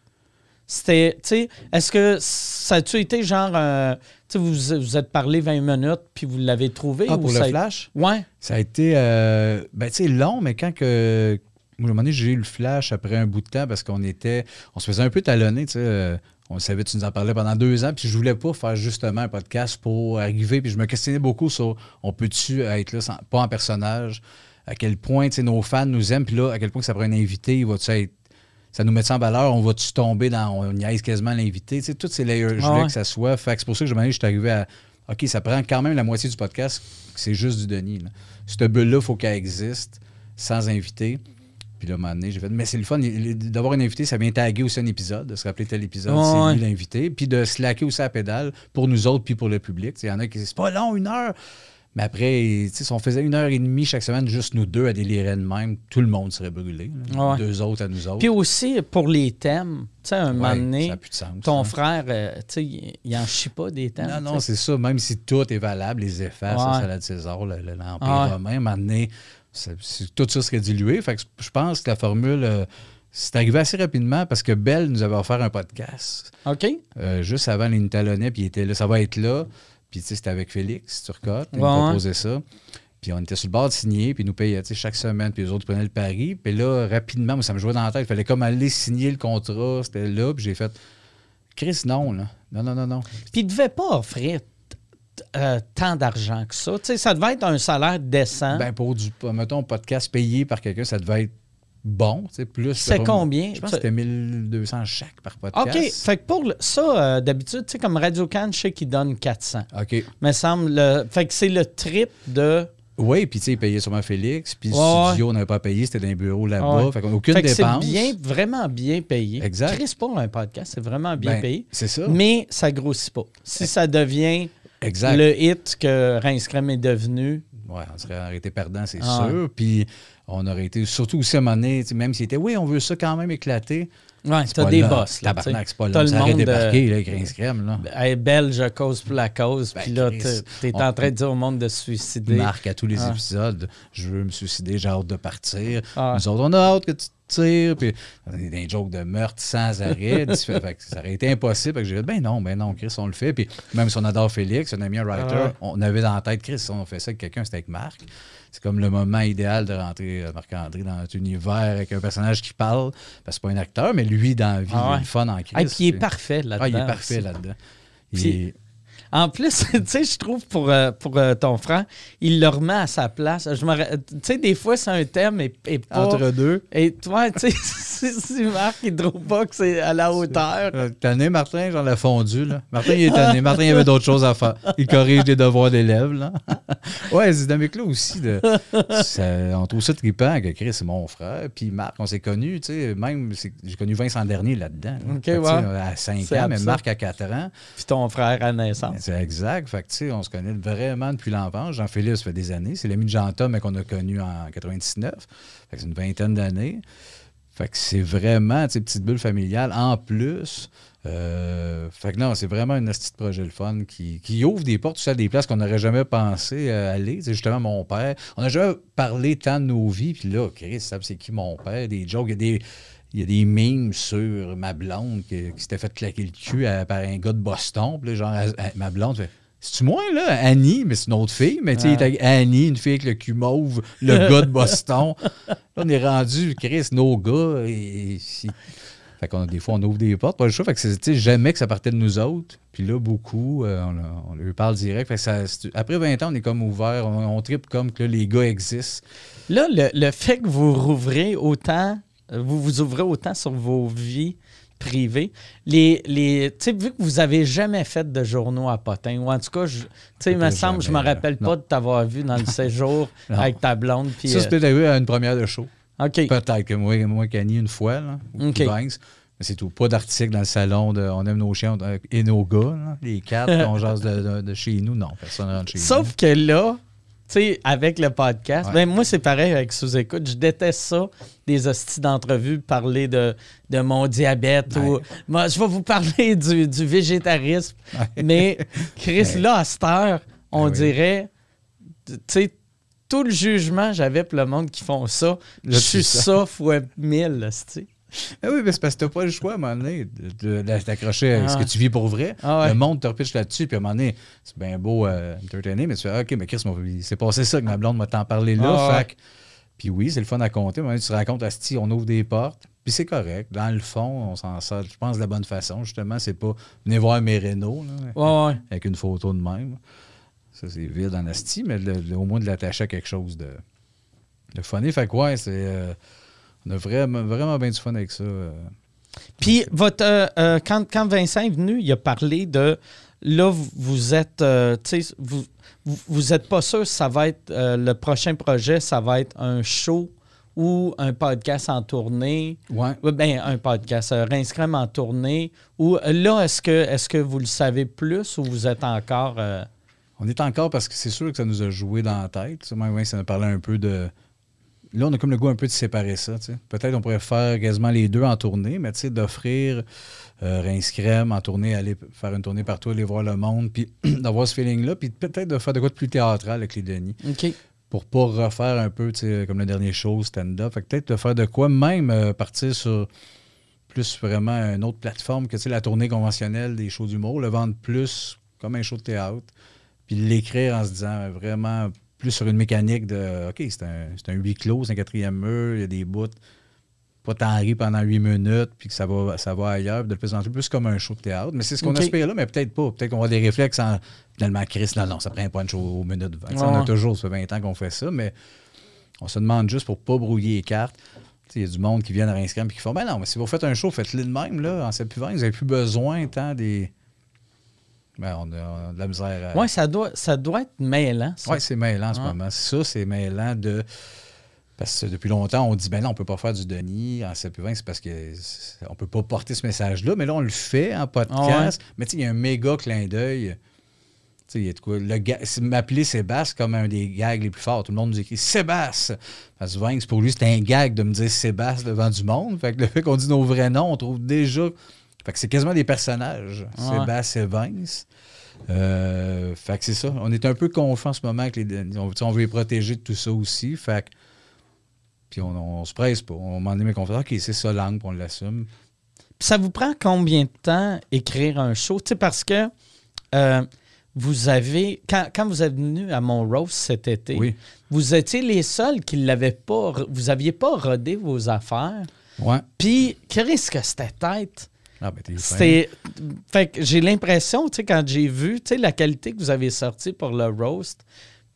C'était, tu sais, est-ce que ça a-tu été genre, euh, tu sais, vous vous êtes parlé 20 minutes puis vous l'avez trouvé? ah, ou pour ça le a- flash? Ouais. Ça a été, euh, ben, tu sais, long, mais quand que. À un moment donné, j'ai eu le flash après un bout de temps parce qu'on était. On se faisait un peu talonner, tu sais. On savait, tu nous en parlais pendant deux ans, puis je voulais pas faire justement un podcast pour arriver, puis je me questionnais beaucoup sur on peut-tu être là, sans- pas en personnage, à quel point, nos fans nous aiment, puis là, à quel point que ça prend un invité, il va-tu être. Ça nous met en valeur, on va-tu tomber dans. On niaise quasiment l'invité, tu sais, toutes ces layers, je voulais que ça soit. Fait que c'est pour ça que je me suis arrivé à. OK, ça prend quand même la moitié du podcast, c'est juste du Denis. Là. Cette bulle-là, il faut qu'elle existe sans invité. Puis là, à un moment donné, j'ai fait, mais c'est le fun d'avoir un invité, ça vient taguer aussi un épisode, de se rappeler tel épisode, c'est ouais. lui l'invité, puis de slacker aussi à la pédale pour nous autres, puis pour le public. Il y en a qui disent, c'est pas long, une heure. Mais après, si on faisait une heure et demie chaque semaine, juste nous deux à délirer de même, tout le monde serait brûlé. Ouais. Deux autres à nous autres. Puis aussi, pour les thèmes, tu sais, un moment Ouais, donné, plus de sens. ton hein. frère, euh, tu sais, il, en chie pas des thèmes. Non, non, c'est ça. Même si tout est valable, les effets, Ouais. ça, ça de César, le- le- l'Empire Ah ouais. romain, un moment donné, ça- tout ça serait dilué. Fait que je pense que la formule, euh, c'est arrivé assez rapidement parce que Belle nous avait offert un podcast OK? euh, juste avant les nous talonnait, puis il était là, ça va être là. Puis tu sais, c'était avec Félix Turcotte, il nous ouais. proposait ça. Puis on était sur le bord de signer, puis ils nous payaient tu sais, chaque semaine, puis les autres prenaient le pari. Puis là, rapidement, moi, ça me jouait dans la tête. Il fallait comme aller signer le contrat, c'était là, puis j'ai fait Chris, non, là. Non, non, non, non. Puis il ne devait pas offrir euh, tant d'argent que ça. Tu sais, ça devait être un salaire décent. Ben, pour du, mettons, podcast payé par quelqu'un, ça devait être bon, tu sais, plus. C'est combien? Je pense que c'était 1200 chaque par podcast. OK. Fait que pour le- ça, euh, d'habitude, tu sais, comme Radio Can, je sais qu'ils donnent 400. OK. Me semble. Le, fait que c'est le trip de. Oui, puis tu sais, il payait sûrement Félix. Puis le studio, on n'avait pas payé, c'était dans un bureau là-bas. Ouais. Fait qu'on aucune Fait que c'est dépense. bien, vraiment bien payé. Exact. Chris, pour un podcast, c'est vraiment bien Ben, payé. C'est ça. Mais ça grossit pas. Si ça devient Exact. le hit que Crème est devenu, Ouais, on serait arrêté perdant, c'est Ah sûr. Puis on aurait été, surtout aussi à un moment donné, tu sais, même s'il était, oui, on veut ça quand même éclater. ouais, C'est t'as pas des là. boss. Là, Tabarnak, c'est pas là. Ça aurait débarqué, là, avec Rince Crème, là. Hey, belge cause pour la cause. Ben, Puis là, t'es en train de dire au monde de se suicider. Marc à tous les Ah. épisodes, je veux me suicider, j'ai hâte de partir. Ah. Nous autres, on a hâte que tu tires. Puis a des jokes de meurtre sans arrêt. (laughs) Fait que ça aurait été impossible. Fait que j'ai dit, ben non, ben non, Chris, on le fait. Puis même si on adore Félix, on a mis un writer, Ah ouais. on avait dans la tête, Chris, si on fait ça avec quelqu'un, c'était avec Marc. C'est comme le moment idéal de rentrer euh, Marc-André dans notre univers avec un personnage qui parle. Parce que c'est pas un acteur, mais lui, dans la vie, Ah il ouais. est le fun en Chris. Hey, puis il est parfait là-dedans. Ah, il est parfait là-dedans. En plus, (laughs) tu sais, je trouve pour, euh, pour euh, ton frère, il le remet à sa place. Ra- Tu sais, des fois, c'est un thème et, et pas. Entre deux. Et toi, tu sais, (laughs) si, Marc, il trouve pas que c'est à la hauteur. Euh, Tanné, Martin, j'en ai fondu, là. Martin, il est tanné. Martin, il avait d'autres choses à faire. Il corrige des devoirs d'élèves, là. (laughs) ouais, ces dynamiques-là aussi, de, ça- on trouve ça trippant que Chris, c'est mon frère. Puis Marc, on s'est connus, tu sais, même, j'ai connu Vincent Dernier là-dedans. là. Ouais. À 5 C'est ans, mais. Marc à 4 ans. Puis ton frère à naissance. C'est exact. Fait que, on se connaît vraiment depuis l'enfance. Jean-Philippe, ça fait des années. C'est l'ami de Jean-Tom qu'on a connu en 99. Fait que c'est une vingtaine d'années. Fait que c'est vraiment, tu sais, petite bulle familiale. En plus, euh, fait que non, c'est vraiment un petit projet le fun qui, ouvre des portes, ça, des places qu'on n'aurait jamais pensé euh, aller. C'est justement mon père. On n'a jamais parlé tant de nos vies. Puis là, Chris, c'est qui mon père? Des jokes, des. Il y a des memes sur ma blonde qui, qui s'était fait claquer le cul à- par un gars de Boston. Puis là, genre, à- à- ma blonde fait C'est-tu moi, là? Annie, mais c'est une autre fille. Mais tu sais, Annie, une fille avec le cul mauve, le gars de Boston. Là, (laughs) on est rendu, Chris, nos gars. Et, et- fait qu'on a, des fois, on ouvre des portes, pas le choix. Fait que c'est, jamais que ça partait de nous autres. Puis là, beaucoup, euh, on, on lui parle direct. Fait que ça, après 20 ans, on est comme ouvert. On, on tripe comme que là, les gars existent. Là, le, le fait que vous rouvrez autant, vous vous ouvrez autant sur vos vies privées, les, les, tu sais, vu que vous avez jamais fait de journaux à potin, ou en tout cas, je- il me semble, je me jamais, rappelle euh, pas de t'avoir vu dans le séjour (laughs) avec ta blonde. Puis, ça, euh, peut-être arrivé à une première de show. OK. Peut-être que moi, moi qu'Annie, une fois, là, ou OK. Vince. Mais c'est tout. Pas d'article dans le salon de On aime nos chiens on- et nos gars, là, les quatre, (laughs) on jase de, de- de chez nous. Non, personne ne rentre chez Sauf que là, sais, avec le podcast, Ouais. ben moi, c'est pareil avec Sous-Écoute. Je déteste ça, des hosties d'entrevue, parler de, de mon diabète Ouais. ou. Moi, je vais vous parler du, du végétarisme. Mais, Chris, là, à cette heure, on Ben dirait, tu sais, tout le jugement que j'avais pour le monde qui font ça, je suis ça fois mille, tu sais. Ah oui, mais c'est parce que t'as pas le choix à un moment donné de, de- de t'accrocher à Ah. ce que tu vis pour vrai. Ah ouais. Le monde te repitche là-dessus, puis à un moment donné, c'est bien beau euh, entertainer, mais tu fais, Ah, OK, mais Chris, s'est passé ça que ma blonde m'a t'en parlé là. Ah ouais. que- Puis oui, c'est le fun à compter. Mais tu te racontes, Asti, on ouvre des portes, puis c'est correct. Dans le fond, on s'en sort, je pense, de la bonne façon. Justement, c'est pas venez voir mes rénaux ouais. avec une photo de même. Ça, c'est vide en Asti, mais le- le- au moins de l'attacher à quelque chose de, de funny. Fait que ouais, c'est. euh, on a vraiment, vraiment bien du fun avec ça. euh. Puis, votre, euh, euh, quand, quand Vincent est venu, il a parlé de. Là, vous, vous êtes. euh, vous, vous, vous êtes pas sûr si ça va être. le prochain projet, ça va être un show ou un podcast en tournée. Ouais. Ben, un podcast, Crème en tournée. Ou là, est-ce que, est que vous le savez plus ou vous êtes encore. On est encore parce que c'est sûr que ça nous a joué dans la tête. Même, ça nous parlait un peu de. Là, on a comme le goût un peu de séparer ça. Peut-être on pourrait faire quasiment les deux en tournée, mais d'offrir euh, Rince Crème en tournée, aller faire une tournée partout, aller voir le monde, puis (clears throat) d'avoir ce feeling-là, puis peut-être de faire de quoi de plus théâtral avec les Denis. OK. Pour pas refaire un peu, comme le dernier show, stand-up. Fait que peut-être de faire de quoi, même euh, partir sur plus vraiment une autre plateforme que la tournée conventionnelle des shows d'humour, le vendre plus comme un show de théâtre, puis l'écrire en se disant euh, vraiment plus sur une mécanique de OK, c'est un, c'est un huis clos, c'est un quatrième mur, il y a des bouts, pas t'en rire pendant huit minutes, puis que ça va, ça va ailleurs, puis de le présenter plus comme un show de théâtre. Mais c'est ce qu'on OK. espère là, mais peut-être pas. Peut-être qu'on va avoir des réflexes en finalement Chris, non, non, ça prend pas une show aux minutes 20. Tu sais, On Ouais. a toujours, ça fait 20 ans qu'on fait ça, mais on se demande juste pour pas brouiller les cartes. Il y a du monde qui vient à Rince et qui font Ben non, mais si vous faites un show, faites-le de même, là, en Sepuvin, vous n'avez plus besoin tant des. Ben, on, a, de la misère à. Ouais, ça doit, ça doit être mêlant. Oui, c'est mêlant en ce Ouais. moment. Ça, c'est mêlant de. Parce que depuis longtemps, on dit, ben non, on ne peut pas faire du Denis en 720, c'est parce qu'on ne peut pas porter ce message-là. Mais là, on le fait en podcast. Mais tu sais, il y a un méga clin d'œil. Tu sais, il y a de quoi. Le c'est- M'appeler Sébastien comme un des gags les plus forts. Tout le monde nous écrit Sébastien. Parce que Vince, pour lui, c'était un gag de me dire Sébastien devant du monde. Fait que le fait qu'on dit nos vrais noms, on trouve déjà. Fait que c'est quasiment des personnages. Ouais. Sébastien et Vince. Euh, fait que c'est ça. On est un peu confus en ce moment avec les. On, veut les protéger de tout ça aussi. Fait que- Puis on, on se presse pas. On m'en est mes confrères. OK, c'est ça l'angle, puis on l'assume. Ça vous prend combien de temps écrire un show? Tu sais, parce que euh, vous avez, quand, quand vous êtes venu à mon roast cet été, Oui. vous étiez les seuls qui l'avaient pas, vous aviez pas rodé vos affaires. Ouais. Puis, qu'est-ce que c'était tête? Ah, ben. C'était. Fait que j'ai l'impression, tu sais, quand j'ai vu, tu sais, la qualité que vous avez sortie pour le roast,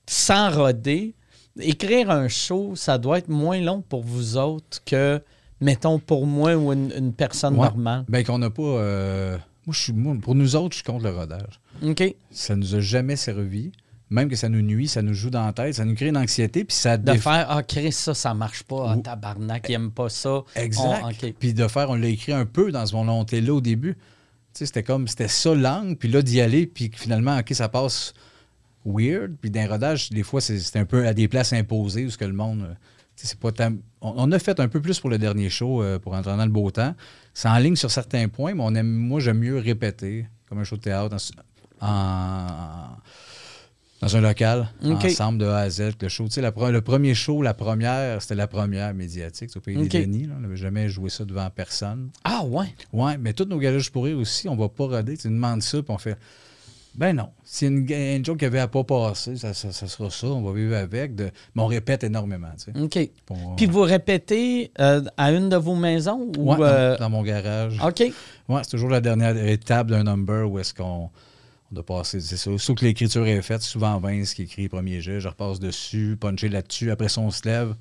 sans roder, écrire un show, ça doit être moins long pour vous autres que, mettons, pour moi ou une, une personne Ouais. normale. Ben, qu'on n'a pas. euh, Moi, je suis, moi, pour nous autres, je suis contre le rodage. OK. Ça nous a jamais servi. Même que ça nous nuit, ça nous joue dans la tête, ça nous crée une anxiété, puis ça De déf- faire, ah, Chris, ça, ça marche pas. Ah, Ou- tabarnak, il aime pas ça. Exact. On- OK. Puis de faire, on l'a écrit un peu dans ce volonté-là au début. Tu sais, c'était comme, c'était ça l'angle, puis là, d'y aller, puis finalement, OK, ça passe weird. Puis d'un rodage, des fois, c'est un peu à des places imposées où ce que le monde. euh, tu sais, c'est pas tant- on, on a fait un peu plus pour le dernier show, euh, pour entrer dans le beau temps. C'est en ligne sur certains points, mais on aime, moi, j'aime mieux répéter, comme un show de théâtre, en, en- dans un local, ensemble de A à Z. Le, show, Tu sais, la le premier show, la première, c'était la première médiatique au pays des Denis. là. On n'avait jamais joué ça devant personne. Ah, ouais. Ouais, mais tous nos garages pour rire aussi, on va pas roder. Tu demandes ça, puis on fait. Ben non. C'est une, une joke qui avait à pas passer, ça, ça- ça sera ça, on va vivre avec. De... Mais on répète énormément, tu sais. OK. Puis on- Puis vous répétez euh, à une de vos maisons? Ou, Ouais, dans- euh, dans, mon garage. OK. Ouais, c'est toujours la dernière étape d'un number où est-ce qu'on doit passer. C'est ça. Surtout que l'écriture est faite, souvent Vince qui écrit premier jet, je repasse dessus, puncher là-dessus. Après ça, on se lève,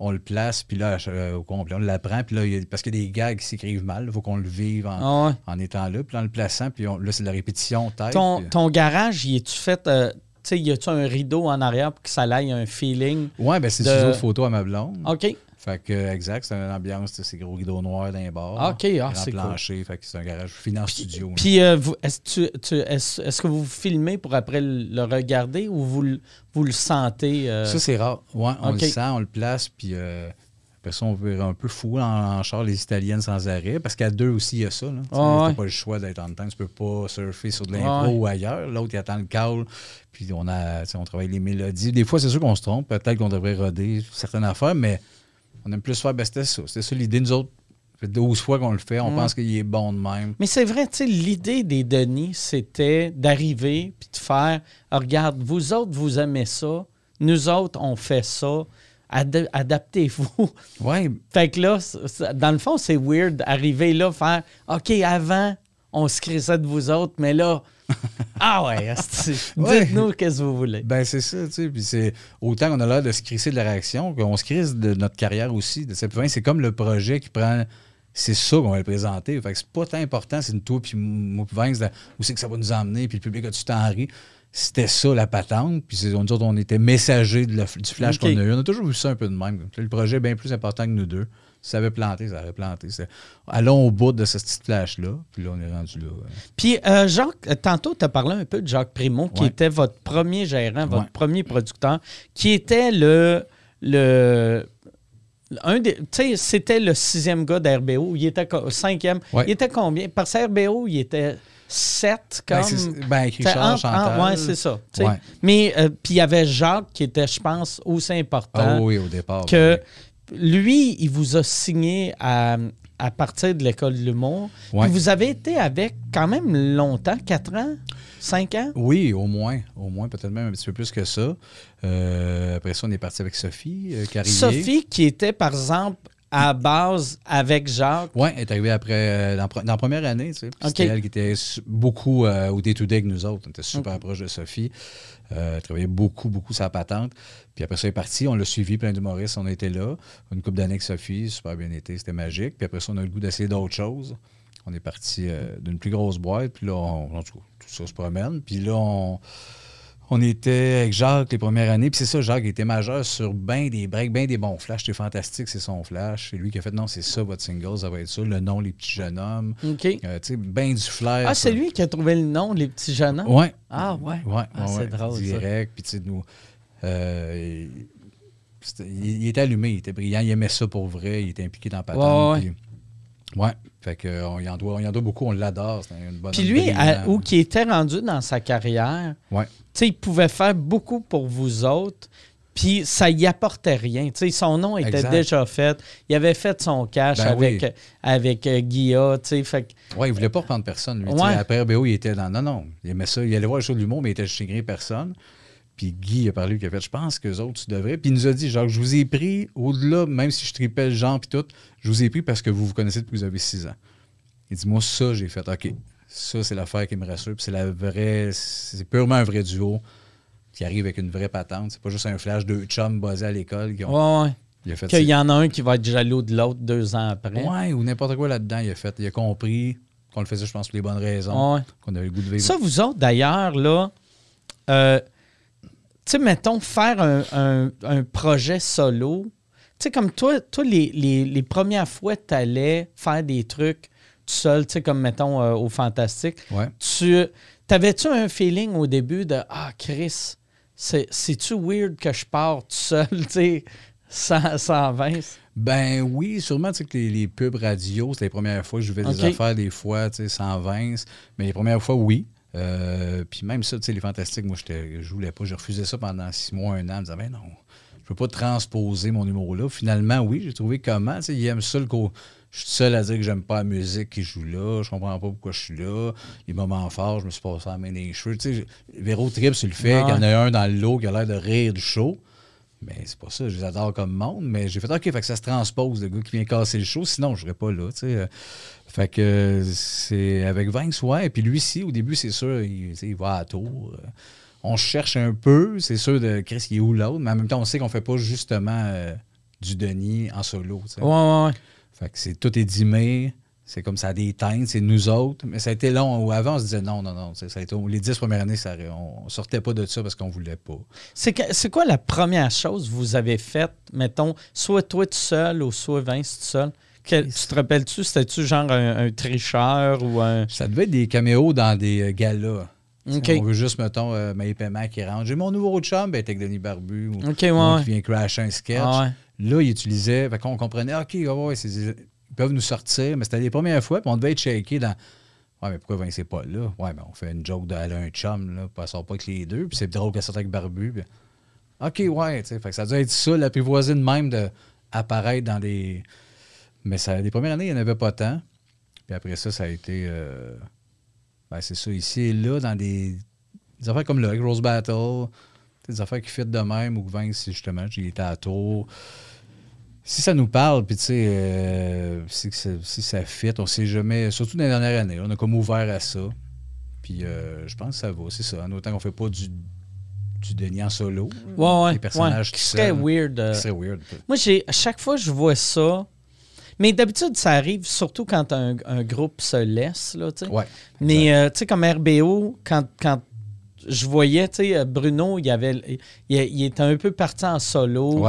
on le place, puis là, euh, au complet, on l'apprend. Puis là, il y a- parce qu'il y a des gags qui s'écrivent mal, il faut qu'on le vive en, Ah ouais. en étant là. Puis en le plaçant, puis on- là, c'est de la répétition tête. Ton, puis- ton garage, y est-tu fait. euh, tu sais, y a-tu un rideau en arrière pour que ça aille un feeling? Ouais, ben c'est de- de photos à ma blonde. OK. Fait que, exact, c'est une ambiance, c'est gros rideaux noirs d'un bord. Ah, OK, ah, c'est cool. plancher, fait que c'est un garage fini en studio. là. Puis, euh, est-ce, tu- tu- que vous filmez pour après le regarder ou vous, le- vous le sentez? euh, Ça, c'est rare. Ouais, on le sent, on le place, puis euh, après ça, on veut un peu fou en, en char les Italiennes sans arrêt, parce qu'à deux aussi, il y a ça. Tu n'as ouais. pas le choix d'être en temps. Tu peux pas surfer sur de l'impro ou ailleurs. L'autre, il attend le call, puis on, a, tu on travaille les mélodies. Des fois, c'est sûr qu'on se trompe. Peut-être qu'on devrait roder certaines affaires, mais on aime plus faire, ben, c'était ça. C'était ça l'idée. Nous autres, ça fait 12 fois qu'on le fait. On pense qu'il est bon de même. Mais c'est vrai, tu sais, l'idée des Denis, c'était d'arriver puis de faire Ah, regarde, vous autres, vous aimez ça. Nous autres, on fait ça. Ad- Adaptez-vous. Ouais, Fait que là, dans le fond, c'est weird d'arriver là, faire OK, avant, on se crissait de vous autres, mais là, (laughs) ah ouais, dites-nous qu'est-ce que vous voulez. Ben, c'est ça, tu sais. Puis c'est autant qu'on a l'air de se crisser de la réaction, qu'on se crisse de notre carrière aussi. De cette c'est comme le projet qui prend. C'est ça qu'on va le présenter. Fait que c'est pas tant important, c'est une toi puis moi puis où c'est que ça va nous emmener, puis le public a-tu t'en ri. C'était ça la patente. Puis nous autres, on était messagers de la- du flash qu'on a eu. On a toujours vu ça un peu de même. Le projet est bien plus important que nous deux. Ça avait planté, ça aurait planté. Allons au bout de ce petit flash-là. Puis là, on est rendu là. ouais. Puis euh, Jacques, euh, tantôt, tu as parlé un peu de Jacques Primo, qui Ouais. était votre premier gérant, votre Ouais. premier producteur, qui était le. le un des, tu sais, c'était le sixième gars d'RBO. Il était cinquième. Il était combien? Parce que RBO, il était sept comme. Ben, c'est- ben, C'était Richard, entre- Chantal. ah, ouais, c'est ça. Ouais. Mais euh, puis il y avait Jacques qui était, je pense, aussi important Ah oui, au départ. que ben lui, il vous a signé à, à partir de l'école de l'humour. Ouais. Puis vous avez été avec quand même longtemps, quatre ans, cinq ans? Oui, au moins. Au moins, peut-être même un petit peu plus que ça. Euh, après ça, on est parti avec Sophie euh. Sophie, qui était, par exemple, à base avec Jacques. Oui, elle est arrivée après, euh, dans, dans la première année, tu sais. C'était elle qui était beaucoup euh, au day-to-day avec nous autres. On était super proche de Sophie. Euh, elle travaillait beaucoup, beaucoup sa patente. Puis après ça, elle est partie. On l'a suivi, plein d'humoristes. On était là. Une couple d'années avec Sophie, super bien été. C'était magique. Puis après ça, on a eu le goût d'essayer d'autres choses. On est parti d'une plus grosse boîte, puis là, on, en tout, cas, tout ça se promène. Puis là, on, on était avec Jacques les premières années. Puis c'est ça, Jacques était majeur sur bien des breaks, bien des bons flashs. C'était fantastique, c'est son flash. C'est lui qui a fait non, c'est ça votre single, ça va être ça. Le nom, les petits jeunes hommes. OK. Euh, tu sais, bien du flair. Ah, c'est lui qui a trouvé le nom, les petits jeunes hommes? Ouais. Ah, ouais. Ouais, Ah, ouais, c'est ouais, drôle. Direct. Puis, tu sais, nous. euh, il, était allumé, il était brillant, il aimait ça pour vrai, il était impliqué dans Patente. Ouais, ouais. Fait que, euh, on y en doit, on y en doit beaucoup, on l'adore. Puis lui, à- brillant. où qui était rendu dans sa carrière, Ouais. il pouvait faire beaucoup pour vous autres, puis ça y apportait rien. Son nom était Exact. déjà fait. Il avait fait son cash Ben avec, oui. avec euh, Guilla, fait Ouais, il voulait pas reprendre personne. Lui, Ouais. Après RBO, il était dans. Non, non. Il aimait ça. Il allait voir le show de l'humour, mais il était chez personne. Puis Guy a parlé, il a fait Je pense que autres, tu devrais. Puis il nous a dit Genre, je vous ai pris au-delà, même si je tripais le genre, puis tout, je vous ai pris parce que vous vous connaissez depuis que vous avez 6 ans. Il dit Moi, ça, j'ai fait OK. Ça, c'est l'affaire qui me rassure. Puis c'est la vraie. C'est purement un vrai duo qui arrive avec une vraie patente. C'est pas juste un flash de chums buzzés à l'école. qui ont- ouais, ouais. Il a fait Qu'il y en a un qui va être jaloux de l'autre deux ans après. Ouais, ou n'importe quoi là-dedans, il a fait. Il a compris qu'on le faisait, je pense, pour les bonnes raisons. Ouais. Qu'on avait le goût de vivre. Ça, vous autres, d'ailleurs, là, euh, tu sais, mettons, faire un, un- un projet solo. Tu sais, comme toi, toi les, les- les premières fois que tu allais faire des trucs tout seul, tu sais, comme, mettons, euh, au Fantastique, Ouais. tu t'avais-tu un feeling au début de Ah, Chris, c'est- c'est-tu weird que je pars tout seul, (laughs) tu sais, sans, sans Vince? Ben oui, sûrement tu sais, que les, les pubs radio, c'était les premières fois que je Ok. des affaires, des fois, tu sais, sans Vince. Mais les premières fois, oui. Euh, puis même ça, tu sais, les fantastiques, moi, je voulais pas. Je refusais ça pendant six mois, un an. Je me disais, ben non, je peux pas transposer mon humour là. Finalement, oui, j'ai trouvé comment. Tu sais, il aime ça le co- Je suis seul à dire que j'aime pas la musique qui joue là. Je comprends pas pourquoi je suis là. Les moments forts, je me suis passé la main les cheveux. Tu sais, Véro Trip sur le fait qu'il y en a un dans le lot qui a l'air de rire du show. Mais c'est pas ça, je les adore comme monde, mais j'ai fait OK, fait que ça se transpose, le gars qui vient casser le show, sinon je serais pas là, tu sais. Euh, Fait que c'est avec Vince, ouais. Puis lui aussi, au début, c'est sûr, il, va à tour. Euh, On cherche un peu, c'est sûr de Chris, il est où l'autre, mais en même temps, on sait qu'on fait pas justement euh, du Denis en solo, tu sais. Ouais, ouais, ouais. Fait que c'est tout est dimé. C'est comme ça a des teintes, c'est nous autres. Mais ça a été long. Avant, on se disait non, non, non. Ça a été, les dix premières années, ça, on sortait pas de ça parce qu'on voulait pas. C'est quoi la première chose que vous avez faite, mettons, soit toi tout seul ou soit Vince tout seul? Quel- tu te rappelles-tu, c'était-tu genre un, un tricheur ou un. Ça devait être des caméos dans des euh, galas. On veut juste, mettons, euh, Maï Paiement qui rentre. J'ai mon nouveau chum, ben, avec Denis Barbu. Ou, ouais, ou ouais. qui vient crasher un sketch. Ah ouais. Là, il utilisait. Fait qu'on comprenait, OK, ouais, ouais, c'est des- ils peuvent nous sortir. Mais c'était les premières fois, puis on devait être shaké dans. Ouais, mais pourquoi Vince n'est pas là? Ouais, mais on fait une joke d'aller un chum, là, puis elle sort pas avec les deux. Puis c'est drôle qu'elle sorte avec Barbu. OK, ouais, tu sais. Ça doit être ça, l'apprivoiser de même d'apparaître dans des. Mais ça, les premières années, il n'y en avait pas tant. Puis après ça, ça a été. euh, ben, c'est ça, ici et là, dans des, des affaires comme avec Rose Battle, des affaires qui fit de même, ou Vince, justement, il était à tour. Si ça nous parle, puis tu sais, euh, si, ça- si ça fit, on sait jamais, surtout dans les dernières années, on a comme ouvert à ça. Puis euh, je pense que ça va, c'est ça. En autant qu'on fait pas du, du Denis en solo. Ouais, ouais. Les personnages ouais. qui Qui serait weird. euh. Serait weird. Moi, j'ai, à chaque fois que je vois ça, mais d'habitude, ça arrive surtout quand un, un groupe se laisse, là, tu sais. Ouais. Mais, euh, tu sais, comme RBO, quand, quand je voyais, tu sais, euh, Bruno, il, avait, il, il était un peu parti en solo.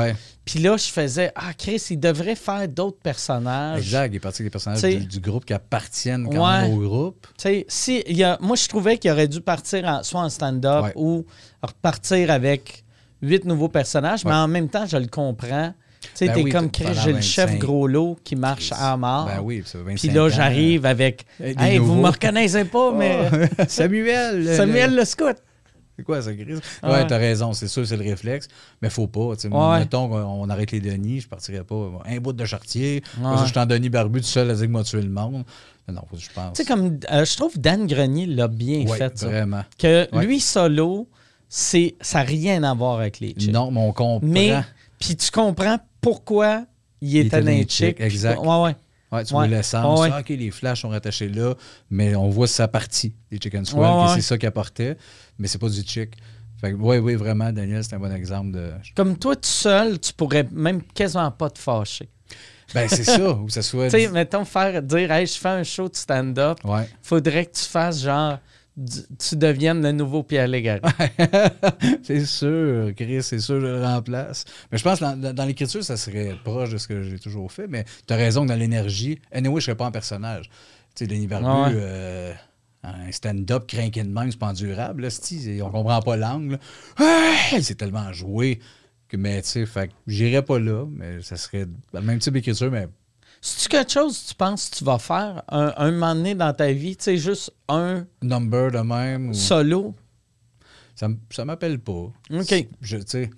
Puis là, je faisais, ah, Chris, il devrait faire d'autres personnages. exact. Il est parti avec les personnages du, du groupe qui appartiennent quand Ouais. même au groupe. Tu sais, si, il y a, moi, je trouvais qu'il aurait dû partir en- soit en stand-up Ouais. ou repartir avec huit nouveaux personnages, mais en même temps, je le comprends. Tu sais, Ben t'es oui, comme Chris, j'ai le chef 25. gros lot qui marche à mort. Ben oui, ça fait 25 Puis là, j'arrive avec Euh, Hey, vous nouveaux. me reconnaissez pas, (laughs) mais Oh, (laughs) Samuel! le- Samuel le- le scout. C'est quoi ça, Chris? Ouais. Ouais, t'as raison, c'est sûr, c'est le réflexe. Mais faut pas. Ouais. Mettons qu'on on arrête les Denis, je partirais pas. Un bout de chartier. Ouais. Je suis en Denis Barbu tout seul à dire que moi tuer le monde. Non, je pense. Tu sais, comme euh, je trouve Dan Grenier l'a bien Ouais, fait, ça. Vraiment. Que lui, solo, c'est, ça n'a rien à voir avec les chicks. Non, mais on comprend. Mais, puis tu comprends pourquoi il était dans les chicks, exact. Ouais, ouais. Ouais, tu Ouais. vois l'essence. Ouais. Ah, OK, les flashs sont rattachés là, mais on voit sa partie, les chicken swell, Ouais, c'est ça qu'il apportait, mais c'est pas du chick. Fait que, oui, oui, vraiment, Daniel, c'est un bon exemple de. Comme toi, tout seul, tu pourrais même quasiment pas te fâcher. Ben, c'est ça. Ou ça (laughs) soit. Tu sais, mettons, faire dire, hey, je fais un show de stand-up, faudrait que tu fasses genre, tu deviennes le nouveau Pierre Légaré. (laughs) c'est sûr, Chris, c'est sûr, je le remplace. Mais je pense que dans, dans l'écriture, ça serait proche de ce que j'ai toujours fait. Mais tu as raison que dans l'énergie, anyway, je serais pas un personnage. Tu sais, Denis Barbu, Ah ouais. euh, un stand-up craqué de même, c'est pas. Là, c'ti, on comprend pas l'angle. Ah, c'est tellement joué. Que, mais tu sais, j'irais pas là, mais ça serait le même type d'écriture, mais C'est-tu quelque chose que tu penses que tu vas faire un, un moment donné dans ta vie? Tu sais, juste un number de même. ou- solo? Ça, ça m'appelle pas. OK. Je, tu sais,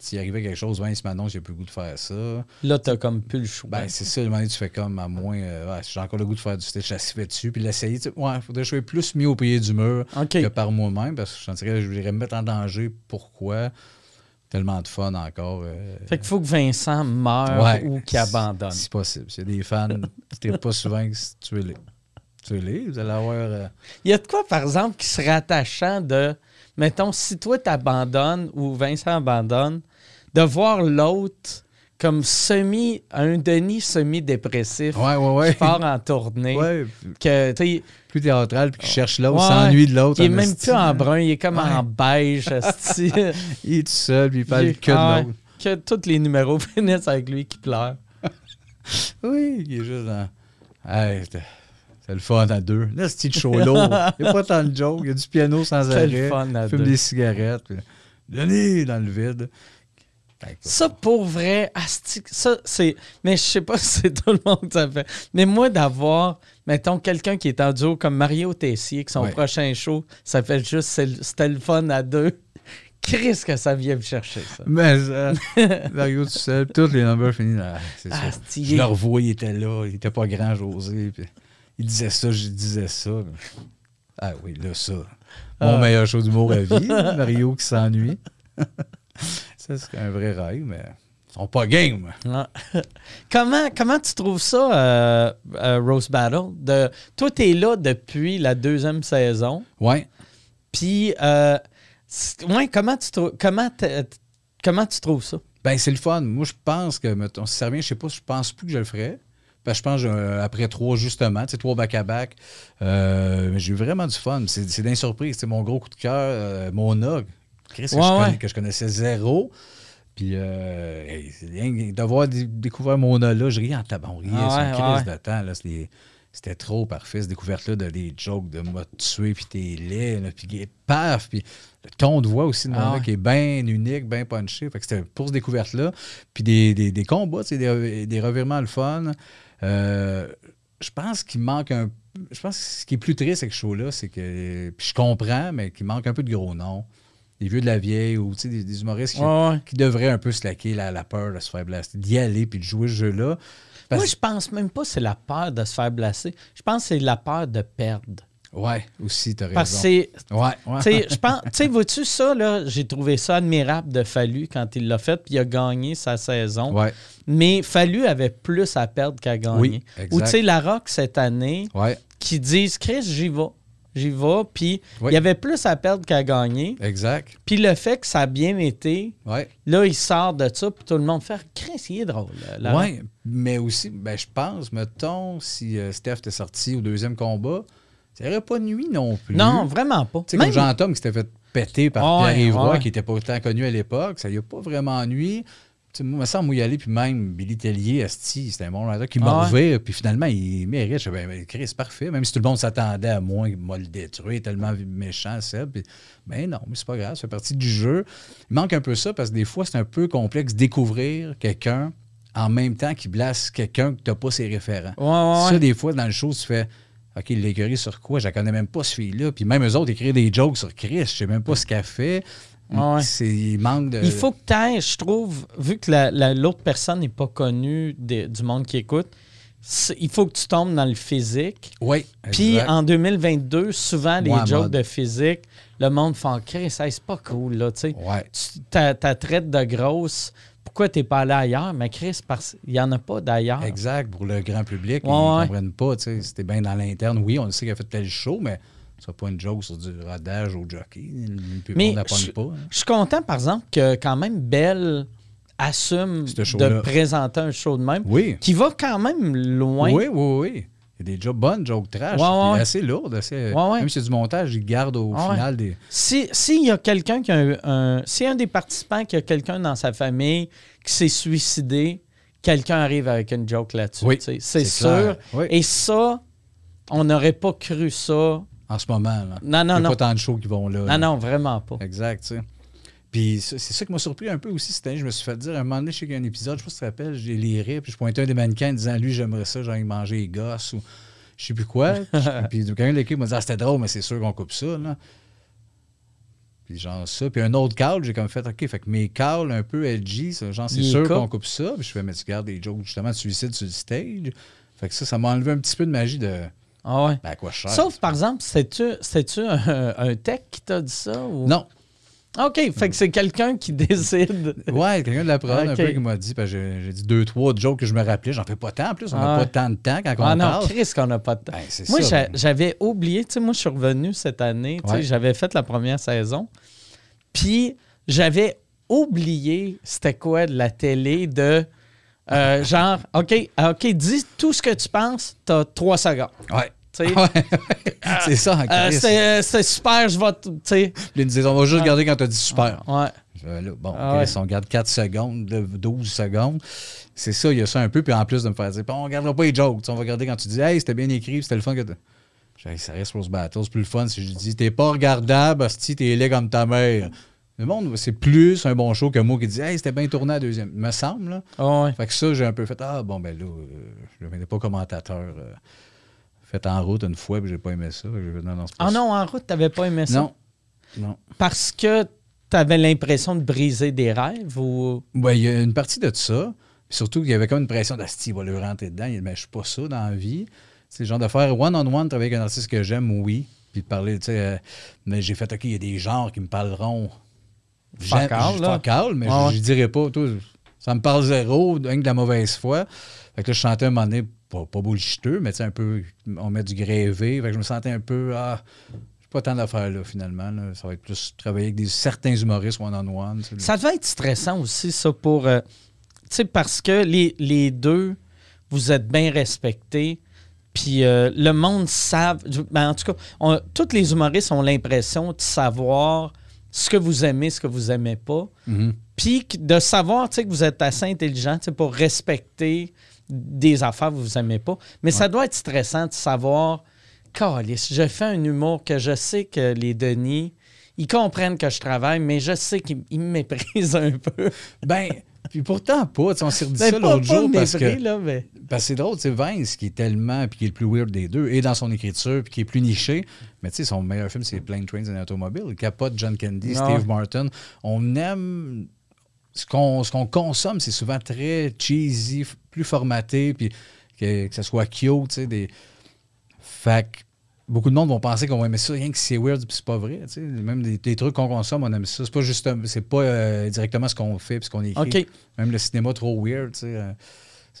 s'il arrivait quelque chose, ouais, ce matin, j'ai plus le goût de faire ça. Là, t'as comme plus le choix. Ben, c'est ça, le moment donné, tu fais comme à moins. euh, ouais, j'ai encore le goût de faire du stitch, je fait dessus, puis l'essayer. Ouais, faudrait que je sois plus mis au pied du mur que par moi-même, parce que je sentirais que je voudrais me mettre en danger. Pourquoi? Tellement de fun encore. euh, Fait qu'il faut que Vincent meure ouais, ou qu'il abandonne. Si possible. A des fans (laughs) ne pas souvent, tu es les. Tu es les, vous allez avoir. euh, Il y a de quoi, par exemple, qui serait attachant de, mettons, si toi t'abandonnes ou Vincent abandonne, de voir l'autre comme semi, un Denis semi-dépressif Ouais, ouais, ouais. qui part en tournée. Que, plus théâtral, puis qui cherche l'autre, s'ennuie de l'autre. il est même plus en brun, il est comme en beige. (laughs) Il est tout seul, puis il parle Il- que de ah l'autre. Que tous les numéros (laughs) finissent avec lui qui pleure. (laughs) Oui, il est juste dans. Hey, c'est le fun à deux. Là, c'est petit show lourd. Il n'y a pas tant de jokes. Il y a du piano sans C'est arrêt. le fun à Il fume deux. des cigarettes. puis Denis dans le vide. Ça, pour vrai, asti, ça, c'est. Mais je sais pas (laughs) si c'est tout le monde que ça fait. Mais moi, d'avoir, mettons, quelqu'un qui est en duo comme Mario Tessier, que son Ouais. prochain show, ça fait juste. C'était le fun à deux. (laughs) Chris, que ça vient me chercher, ça. Mais euh, (laughs) Mario tout seul, tous les numbers finis. Ah, c'est ça. Asti, Je il- le revois, il était là. Il était pas grand, José. puis il disait ça, je disais ça. Ah oui, là, ça. Mon Ah. meilleur show d'humour à vie. Mario qui s'ennuie. Ça serait un vrai rêve, mais ils sont pas game. Ah. (laughs) comment, comment tu trouves ça, euh, euh, Rose Battle? De, toi, là depuis la deuxième saison. Ouais. Puis, euh, c'est- ouais, comment tu, comment, comment tu trouves ça? Ben, c'est le fun. Moi, je pense que, mettons, si ça revient, je sais pas, je pense plus que je le ferais. Parce que je pense que euh, après trois, justement, tu sais, trois back-à-back, euh, j'ai eu vraiment du fun. C'est c'est d'une surprise. C'est mon gros coup de cœur, euh, Mona, Chris, que, Ouais, je ouais. connais- que je connaissais zéro. Puis, euh, hey, c'est d'avoir dé- découvert Mona là, je riais en tabac. On riait Ah ouais, une crise de temps. là. C'était- C'était trop parfait, cette découverte-là de des jokes de moi tuer, puis t'es laid, là, puis paf, puis le ton de voix aussi de Ah ouais. qui est bien unique, bien punché. Fait que c'était pour cette découverte-là. Puis des, des, des combats, des, des revirements le fun. Euh, je pense qu'il manque un. Je pense que ce qui est plus triste avec ce show-là, c'est que. Puis je comprends, mais qu'il manque un peu de gros noms. Des vieux de la vieille ou des, des humoristes qui, Ouais, ouais. qui devraient un peu slacker la, la peur de se faire blaster, d'y aller puis de jouer ce jeu-là. Moi, je pense même pas que c'est la peur de se faire blaster. Je pense que c'est la peur de perdre. Ouais, aussi, t'as raison. Parce que. Ouais, ouais. Tu sais, je (laughs) pense. Tu sais, vois-tu ça, là? J'ai trouvé ça admirable de Fallu quand il l'a fait, puis il a gagné sa saison. Ouais, Mais Fallu avait plus à perdre qu'à gagner. Oui, exact. Ou tu sais, la Rock cette année, ouais, qui disent Chris, j'y vais. J'y vais. Puis Oui. il y avait plus à perdre qu'à gagner. exact. Puis le fait que ça a bien été, là, il sort de ça, puis tout le monde fait Chris, il est drôle. Ouais, mais aussi, ben, je pense, mettons, si euh, Steph était sorti au deuxième combat, ça n'aurait pas nuit non plus. Non, vraiment pas. Tu sais, Même- comme Jean-Tom qui s'était fait péter par Pierre ouais. qui n'était pas autant connu à l'époque, ça lui a pas vraiment nuit. Tu sais, moi, me semble, moi, y aller, puis même Billy Tellier, Asti, c'était un bon rider qui m'a Ah revire, puis finalement, il mérite. Je ben, ben, Chris, c'est parfait. Même si tout le monde s'attendait à moi, il m'a le détruit, tellement méchant. Puis, ben non, mais c'est pas grave, ça fait partie du jeu. Il manque un peu ça, parce que des fois, c'est un peu complexe découvrir quelqu'un en même temps qu'il blasse quelqu'un que tu n'as pas ses référents. Ouais, ouais, Ça, des fois, dans le show, tu fais OK, il l'écurie sur quoi? Je la connais même pas, ce fille-là. Puis même eux autres écrivent des jokes sur Chris. Je sais même pas ce qu'elle fait. Ah ouais. C'est- Il manque de. Il faut que tu ailles, je trouve, vu que la- la- l'autre personne n'est pas connue du monde qui écoute, il faut que tu tombes dans le physique. Oui. Puis en 2022, souvent, les Moi, jokes mode. de physique, le monde fait « Chris, hey, c'est pas cool, là, tu sais. Ouais. Tu- Ta, ta traite de grosse, pourquoi t'es pas allé ailleurs? Mais Chris, parce il y en a pas d'ailleurs. Exact. Pour le grand public, Ouais, ils ouais. ne comprennent pas. tu sais, C'était bien dans l'interne. Oui, on sait qu'il a fait tel show, mais ce sera pas une joke sur du rodage au jockey. Public Mais je, pas. hein. je suis content, par exemple, que quand même Belle assume de présenter un show de même, Oui. qui va quand même loin. Oui, oui, oui. Il y a des jokes bonnes, jokes trash, Ouais, ouais, assez lourdes. Assez, Ouais, ouais. Même si c'est du montage, ils gardent au final des. Si s'il y a quelqu'un qui a un, un- si un des participants qui a quelqu'un dans sa famille qui s'est suicidé, quelqu'un arrive avec une joke là-dessus. Oui, c'est sûr. Oui. Et ça, on n'aurait pas cru ça. En ce moment, là. Non, non, Il y a non. pas tant de shows qui vont là. là. Non, non, vraiment pas. Exact, tu sais. Puis c'est ça qui m'a surpris un peu aussi cette année. Je me suis fait dire, à un moment donné, je sais qu'il y a un épisode, je sais pas si tu te rappelles, j'ai les rires, puis je pointais un des mannequins en disant, lui, j'aimerais ça, j'ai envie de manger les gosses, ou je sais plus quoi. (laughs) puis quelqu'un de l'équipe m'a dit, ah, c'était drôle, mais c'est sûr qu'on coupe ça, là. Puis genre ça. Puis un autre call, j'ai comme fait, OK, fait que mes calls un peu edgy, ça, genre, c'est sûr qu'on coupe ça. Puis je fais, mais tu gardes des jokes justement de suicide sur le stage. Fait que ça, ça m'a enlevé un petit peu de magie de, Ah ouais? ben, à quoi je sers. Sauf, par exemple, c'est-tu c'est-tu un, un tech qui t'a dit ça? Ou... Non. OK, fait que c'est quelqu'un qui (laughs) décide. Ouais, quelqu'un de la prod un Ok. peu qui m'a dit, parce que j'ai dit deux, trois jokes que je me rappelais. J'en fais pas tant en plus, on n'a Ah pas tant de temps quand on Ah non, parle. Chris, qu'on n'a pas de temps. Ben, c'est moi, ça, j'avais oublié, tu sais, moi, je suis revenu cette année, tu sais, Ouais. j'avais fait la première saison, puis j'avais oublié c'était quoi de la télé de euh, genre, OK, OK, dis tout ce que tu penses, t'as trois secondes. Ouais. Tu (laughs) Ouais. c'est ça, en Euh, c'était c'était super, je vais. t- Tu sais. Puis ils nous disaient, on va juste regarder quand t'as dit super. Ouais. Bon, Ah on garde 4 secondes, là, 12 secondes. C'est ça, il y a ça un peu. Puis en plus de me faire dire, on regardera pas les jokes. Tu on va regarder quand tu dis, hey, c'était bien écrit, c'était le fun que Hey, ça reste Rose Battle, c'est plus le fun si je dis, t'es pas regardable, si t'es laid comme ta mère. Le monde, c'est plus un bon show que moi qui dit, hey, c'était bien tourné à deuxième. Me semble, là. Ah ouais. Fait que ça, j'ai un peu fait, ah, bon, ben là, euh, je ne pas commentateur. euh, fait en route une fois, puis j'ai pas aimé ça. Fait non, non, pas Ah ça. non, en route, t'avais pas aimé ça? Non. Non. Parce que t'avais l'impression de briser des rêves ou? Ouais, il y a une partie de ça. Surtout qu'il y avait comme une pression d'Asti, il va le rentrer dedans. Mais je suis pas ça dans la vie. C'est le genre de faire one-on-one, travailler avec un artiste que j'aime, oui. Puis de parler, tu sais. euh, mais j'ai fait, OK, il y a des genres qui me parleront. All, là. mais ouais. je, je dirais pas. toi, ça me parle zéro, rien que de la mauvaise foi. Fait que là, je chantais un moment donné, pas, pas bullshiteux, mais tu sais, un peu, on met du grévé. Fait que je me sentais un peu, ah, j'ai pas tant d'affaires là, finalement. là. Ça va être plus travailler avec des, certains humoristes one-on-one. Ça devait être stressant aussi, ça, pour. euh, tu sais, parce que les, les deux, vous êtes bien respectés. Puis euh, le monde savent. Ben, en tout cas, on- tous les humoristes ont l'impression de savoir ce que vous aimez, ce que vous aimez pas. Mhm. Puis de savoir que vous êtes assez intelligent pour respecter des affaires que vous aimez pas. Mais ça doit être stressant de savoir, Calice, je fais un humour que je sais que les Denis, ils comprennent que je travaille, mais je sais qu'ils ils me méprisent (laughs) un peu. Ben, puis pourtant pas. On s'est redit Ben, ça l'autre jour parce que, là, mais... parce que c'est drôle, sais, Vince qui est tellement, puis qui est le plus weird des deux, et dans son écriture, puis qui est plus niché. Mais tu sais, son meilleur film, c'est Plane Trains and Automobile. Il capote John Candy, Ah Steve. Martin. On aime. Ce qu'on, ce qu'on consomme, c'est souvent très cheesy, plus formaté, puis que, que ce soit cute, tu sais. Des... Fait que beaucoup de monde vont penser qu'on va aimer ça, rien que c'est weird, puis c'est pas vrai. tu sais. Même des, des trucs qu'on consomme, on aime ça. C'est pas juste, c'est pas euh, directement ce qu'on fait, puis ce qu'on écrit. Même le cinéma trop weird, tu sais. euh,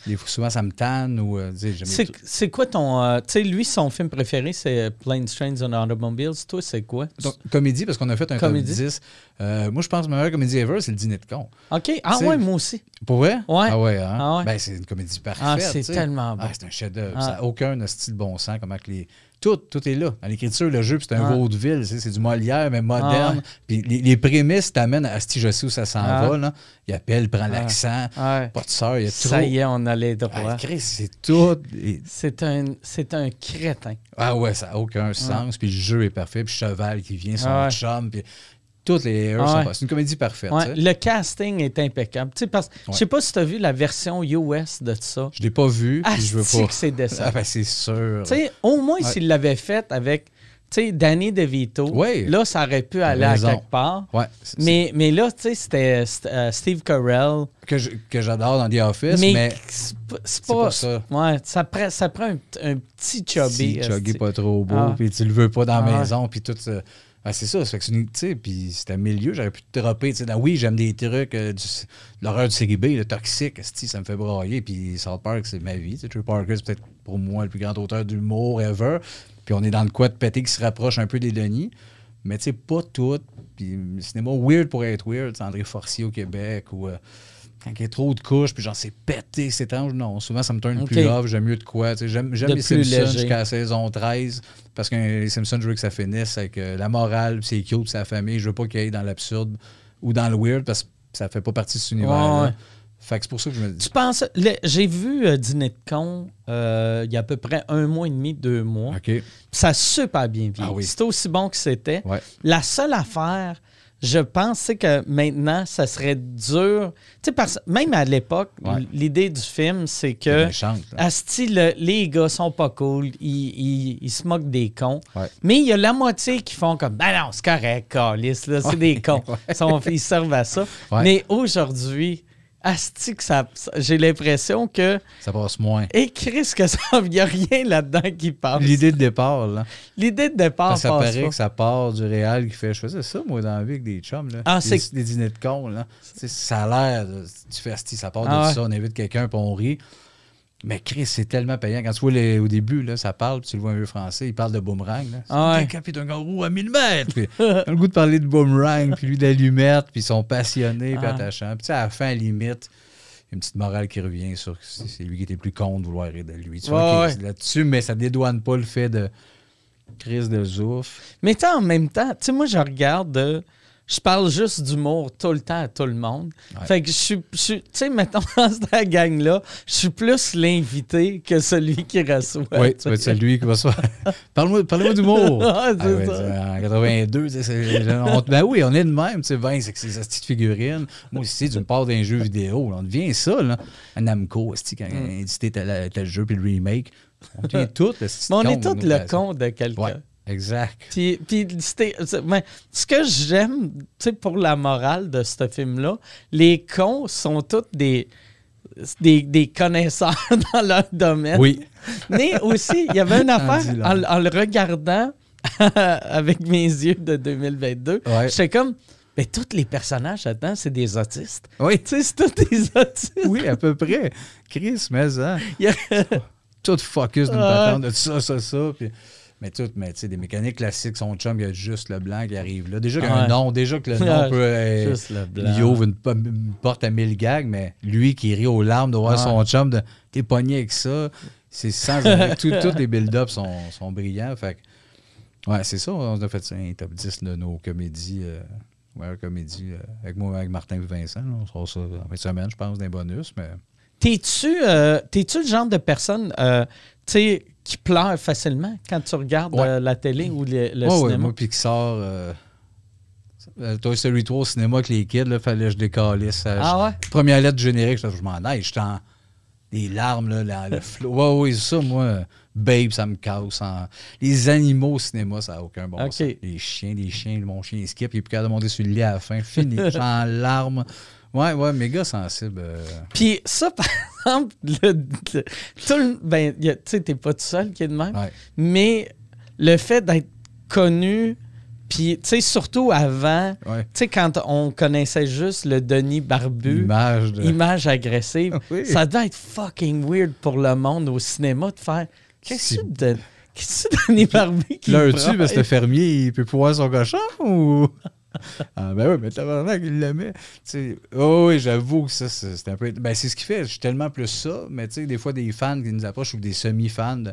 des fois, souvent, ça me tanne ou. euh, C'est, quoi ton... euh, tu sais, lui, son film préféré, c'est Planes, Trains and Automobiles. Toi, c'est quoi? Donc, comédie, parce qu'on a fait un Comédie. top 10. Euh, moi, je pense que ma meilleure comédie ever, c'est le dîner de con. OK. Ah ouais, moi aussi. Pour vrai? Ouais. Ah ouais, hein? Ah ouais. Ben, c'est une comédie parfaite. Ah, c'est tellement bon. Ah, c'est un chef-d'œuvre. Ah. Ça n'a aucun style bon sens. Comment que les... Tout, tout est là. Dans l'écriture, le jeu, c'est un Ah. vaudeville. C'est du Molière, mais Ah moderne. ouais. Puis les, les prémices t'amènent à si je sais où ça s'en Ah. va. Là. Il appelle, prend l'accent. Ouais. Pas de sœur, il y a trop. Ça y est, on a les droits. Ah, c'est tout. C'est un, c'est un crétin. Ah ouais, ça n'a aucun sens. Puis le jeu est parfait. Puis Cheval qui vient, son Ah chum. Puis toutes les airs Ah sont ouais. pas- C'est une comédie parfaite. Ouais, le casting est impeccable. Tu sais, parce, Je sais pas si tu as vu la version US de ça. Je l'ai pas vu. Ah, puis je veux pas. que c'est décevant? (laughs) Ah, ben, c'est sûr. Tu sais, au moins s'il l'avait fait avec Danny DeVito, là, ça aurait pu aller à quelque part. Mais, mais là, tu sais, c'était euh, Steve Carell. que j'adore dans The Office, mais, mais c'est pas, ça. Ouais, ça prend, ça prend un, un petit chubby. si chuggy esti. pas trop beau, Ah. puis tu le veux pas dans Ah la ouais. maison, puis tout ça. Ah, c'est ça, fait que c'est puis c'était un milieu, j'aurais pu te dropper, tu oui, j'aime des trucs, euh, du- l'horreur du série B, le toxique, ça me fait brailler, puis South Park, c'est ma vie, Trey Parker, c'est peut-être pour moi le plus grand auteur d'humour ever, puis on est dans le quoi de pété qui se rapproche un peu des Denis, mais tu sais, pas tout, puis cinéma weird pour être weird, c'est André Forcier au Québec, ou... euh, quand il y a trop de couches, puis genre c'est pété, c'est étrange. Non, souvent ça me tourne plus off, j'aime mieux de quoi. J'aime les Simpsons jusqu'à la saison 13, parce que les Simpsons, je veux que ça finisse avec euh, la morale, puis c'est cute, c'est la famille. Je veux pas qu'il y ait dans l'absurde ou dans le weird, parce que ça fait pas partie de cet univers-là. Ouais. Fait que c'est pour ça que je me dis. Tu penses. J'ai vu euh, Dîner de con euh, il y a à peu près un mois et demi, deux mois. OK. Ça a super bien vieilli. Ah oui. C'était aussi bon que c'était. Ouais. La seule affaire, je pense, c'est que maintenant, ça serait dur. Tu sais, parce même à l'époque, Ouais. l'idée du film, c'est que. méchante, le- les gars sont pas cool, ils, ils- ils se moquent des cons. Ouais. Mais il y a la moitié qui font comme Ben non, c'est correct, là, c'est des cons. (laughs) Ils, sont- ils servent à ça. Mais aujourd'hui, Asti, que ça, j'ai l'impression que. Ça passe moins. Et Chris, que ça, (laughs) il n'y a rien là-dedans qui passe. L'idée de départ, là. L'idée de départ Parce que ça passe paraît pas. que ça part du réel qui fait. Je faisais ça, moi, dans la vie avec des chums. Là. Ah, des, c'est- des dîners de cons. Là. Ça a l'air. Tu fais asti, ça part Ah de ouais. ça, on invite quelqu'un puis on rit. Mais Chris, c'est tellement payant. Quand tu vois les- au début, là, ça parle, puis tu le vois un vieux français, il parle de boomerang. Là. Ah ouais. quelqu'un qui est un kangourou à 1000 mètres. Puis, (laughs) il a le goût de parler de boomerang, puis lui d'allumette, puis ils sont passionnés, puis Ah. attachants. Puis tu sais, à la fin, à la limite, il y a une petite morale qui revient sur que c'est lui qui était plus con de vouloir rire de lui. Tu vois, Ouais, là-dessus, mais ça dédouane pas le fait de crise de zouf. Mais en même temps, tu sais, moi, je regarde. euh, je parle juste d'humour tout le temps à tout le monde. Ouais. Fait que je suis. Tu sais, maintenant, (laughs) dans cette gang-là, je suis plus l'invité que celui qui reçoit. Oui, tu vas être celui qui va se faire. (laughs) Parle-moi d'humour. Ah, (laughs) c'est ouais, c'est en 82, tu sais, c'est- on- ben oui, on est de même. Tu sais, Vince, avec ses petites figurines. Moi aussi, tu me parles d'un jeu vidéo. là, on devient ça, là. Un Namco, quand Mm. il a édité tel, jeu, puis le remake. On devient tout, le Mais on est tous le con de quelqu'un. Ouais, exact. Puis, puis ben, ce que j'aime, tu sais, pour la morale de ce film-là, les cons sont tous des, des, des connaisseurs (laughs) dans leur domaine. Oui. Mais aussi, il y avait une (laughs) affaire, en, le regardant (laughs) avec mes yeux de 2022, Ouais. j'étais comme, mais tous les personnages là-dedans, c'est des autistes. Oui, Tu sais, c'est tous des autistes. oui, à peu près. Chris, mais hein, Il y a- tout focus d'une patente de ça, ça, ça. Puis, mais tout, mais tu sais, des mécaniques classiques, son chum, il y a juste le blanc qui arrive là. Déjà qu'il y a Ouais. un nom, déjà que le (laughs) nom peut être. Juste le blanc. Il ouvre une, po- une porte à mille gags, mais lui qui rit aux larmes de voir Ouais. son chum, de t'es pogné avec ça, c'est sans (laughs) Tous les build-ups sont, sont brillants. Fait ouais, c'est ça, on a fait un top 10 de nos comédies. Euh, ouais, comédies euh, avec moi, avec Martin et Vincent. là. on sera ça en fin de semaine, je pense, d'un bonus. Mais T'es-tu euh, t'es-tu le genre de personne euh, tu sais, qui pleure facilement quand tu regardes Ouais. euh, la télé ou le, le Ouais, ouais, cinéma? moi, Pixar, euh, Toy Story 3 au cinéma avec les kids, là, fallait que je décalisse. euh, Ah ouais? Première lettre du générique, je, m'en aille, j'étais en. Les larmes, là, la- le (laughs) flot. Ouais, ouais, c'est ça, moi. Babe, ça me casse. en- Les animaux au cinéma, ça n'a aucun bon sens. Les chiens, les chiens, mon chien il skip, il est plus capable de monter sur le lit à la fin. Fini. En larmes. Ouais, ouais, méga sensible. euh. Puis ça, (laughs) par exemple, le, le- tout ben, tu sais, t'es pas tout seul qui est de même, Ouais. mais le fait d'être connu, puis tu sais, surtout avant, Ouais. tu sais, quand on connaissait juste le Denis Barbu, de. image agressive, (laughs) Oui. ça doit être fucking weird pour le monde au cinéma de faire Qu'est-ce que de- qu'est-ce que (laughs) Denis Barbu qui L'heure-tu, braille? parce que le fermier, il peut pouvoir son cochon ou? (laughs) Ah ben oui, mais tabarnak, il l'aimait. Tu sais, oh oui, j'avoue que ça, c'est un peu. Ben c'est ce qui fait, je suis tellement plus ça, mais tu sais, des fois, des fans qui nous approchent ou des semi-fans de.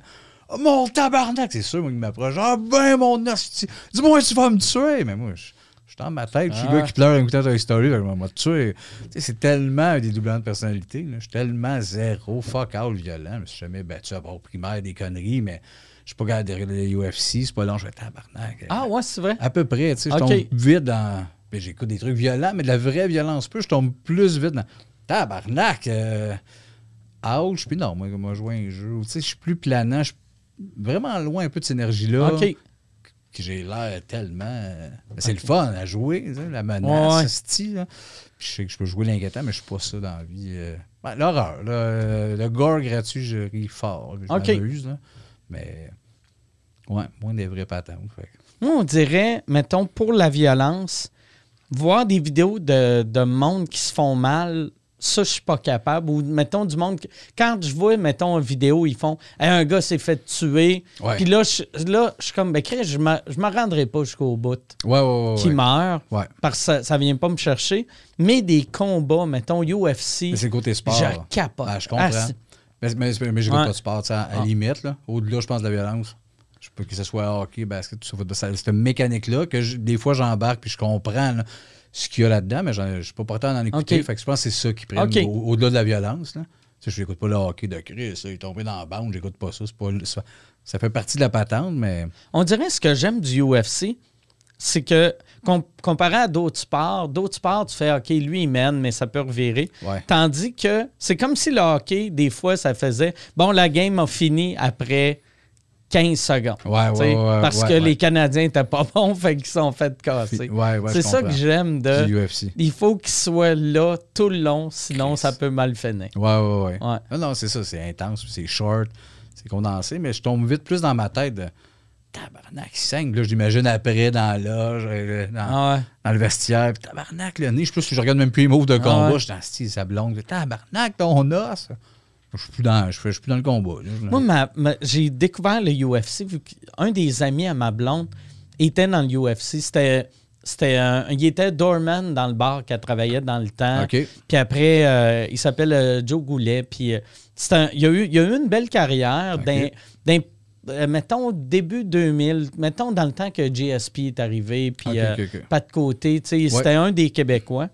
Oh, mon tabarnak, c'est sûr, moi, qui m'approche. Ah ben, mon hostie, dis-moi, tu vas me tuer. Mais moi, je suis dans ma tête, je suis Ah. le gars qui pleure en écoutant Toy Story, vais me tuer. C'est tellement un dédoublant de personnalité. Je suis tellement zéro, fuck all violent. Je me suis jamais battu à bord primaire, des conneries, mais suis pas gardé derrière le UFC, c'est pas long, je vais tabarnak. Ah ouais, c'est vrai. À peu près, tu sais, je tombe vite dans. ben, J'écoute des trucs violents, mais de la vraie violence peu, je tombe plus vite dans. Tabarnak! Euh... Ouch! Puis non, moi, moi, jouer un jeu, tu sais, je suis plus planant, je suis vraiment loin un peu de cette énergie-là. OK. Que j'ai l'air tellement. euh, C'est le fun à jouer, la menace, Ouais. ce style. là. Puis je sais que je peux jouer l'inquiétant, mais je suis pas ça dans la vie. euh. Ouais, L'horreur, euh, le gore gratuit, je ris fort. Je OK. m'amuse, là. Mais. Ouais, moins des vrais patins. Moi, on dirait, mettons, pour la violence, voir des vidéos de, de monde qui se font mal ça, je suis pas capable. Ou, mettons, du monde. Quand je vois, mettons, une vidéo, ils font Hey, un gars s'est fait tuer. Puis là, je, là, je suis comme, ben, je me je me rendrai pas jusqu'au bout Ouais, ouais, ouais. qui meurt. Parce que ça, ça vient pas me chercher. Mais des combats, mettons, UFC. Mais c'est côté sport. Je capote. Ah, je comprends. Ah, mais mais, mais j'écoute Ouais. pas de sport, à à Ah. limite, là. Au-delà, je pense, de la violence. Je peux que ce soit hockey, basket, tout ça. ça- Cette mécanique-là, que je- des fois, j'embarque puis je comprends là, ce qu'il y a là-dedans, mais je suis pas porté à en écouter. Fait que je pense que c'est ça qui prime au- au-delà de la violence. Là. Tu sais, je n'écoute pas le hockey de Chris, il est tombé dans la bande, j'écoute pas ça. Pas, ça. Ça fait partie de la patente, mais. On dirait ce que j'aime du UFC, c'est que com- comparé à d'autres sports, d'autres sports, tu fais OK, lui, il mène, mais ça peut revirer. Ouais. Tandis que c'est comme si le hockey, des fois, ça faisait bon, la game a fini après 15 secondes. Ouais, ouais, ouais, Parce que les Canadiens n'étaient pas (laughs) bons, fait qu'ils sont fait casser. Ouais, ouais, c'est ça que j'aime de. UFC. Il faut qu'il soit là tout le long, sinon Chris. ça peut mal finir. Ouais, ouais, ouais. Ouais. Non, non, c'est ça, c'est intense, c'est short, c'est condensé, mais je tombe vite plus dans ma tête de tabarnak, il saigne. Là, je l'imagine après dans la loge, euh, dans, Ah ouais. dans le vestiaire, puis tabarnak, le nez, je, plus, je regarde même plus les moves de combat, ouais. je suis dans style, ça blonde, tabarnak, ton os. Je suis plus dans, je, suis plus dans le combat. là. Moi, ma- ma- j'ai découvert le UFC vu qu'un des amis à ma blonde était dans le UFC. C'était, c'était un- il était doorman dans le bar qu'elle travaillait dans le temps. Puis après, euh, il s'appelle euh, Joe Goulet. Puis euh, un- il, a eu, il a eu une belle carrière. D'un- euh, mettons, début 2000, mettons dans le temps que GSP est arrivé, puis euh, pas de côté, tu sais, c'était un des Québécois.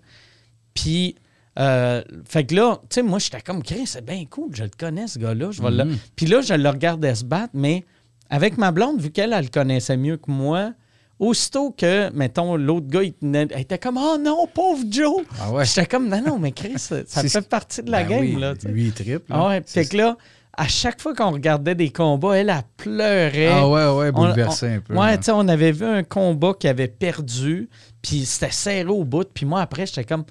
Puis, euh, fait que là, tu sais, moi, j'étais comme, Chris, c'est bien cool, je le connais, ce gars-là. Je vais le- Mhm. Puis là, je le regardais se battre, mais avec ma blonde, vu qu'elle, elle le connaissait mieux que moi, aussitôt que, mettons, l'autre gars, il tenait- elle était comme, oh non, pauvre Joe. Ah ouais. J'étais comme, non, non, mais Chris, (laughs) ça fait partie de la Ben game, oui, là. Lui, il triple. Ah ouais, fait que là, à chaque fois qu'on regardait des combats, elle, elle pleurait. Ah ouais, ouais, On- bouleversé on- un peu. Ouais, hein. tu sais, on avait vu un combat qui avait perdu, puis c'était serré au bout. Puis moi, après, j'étais comme,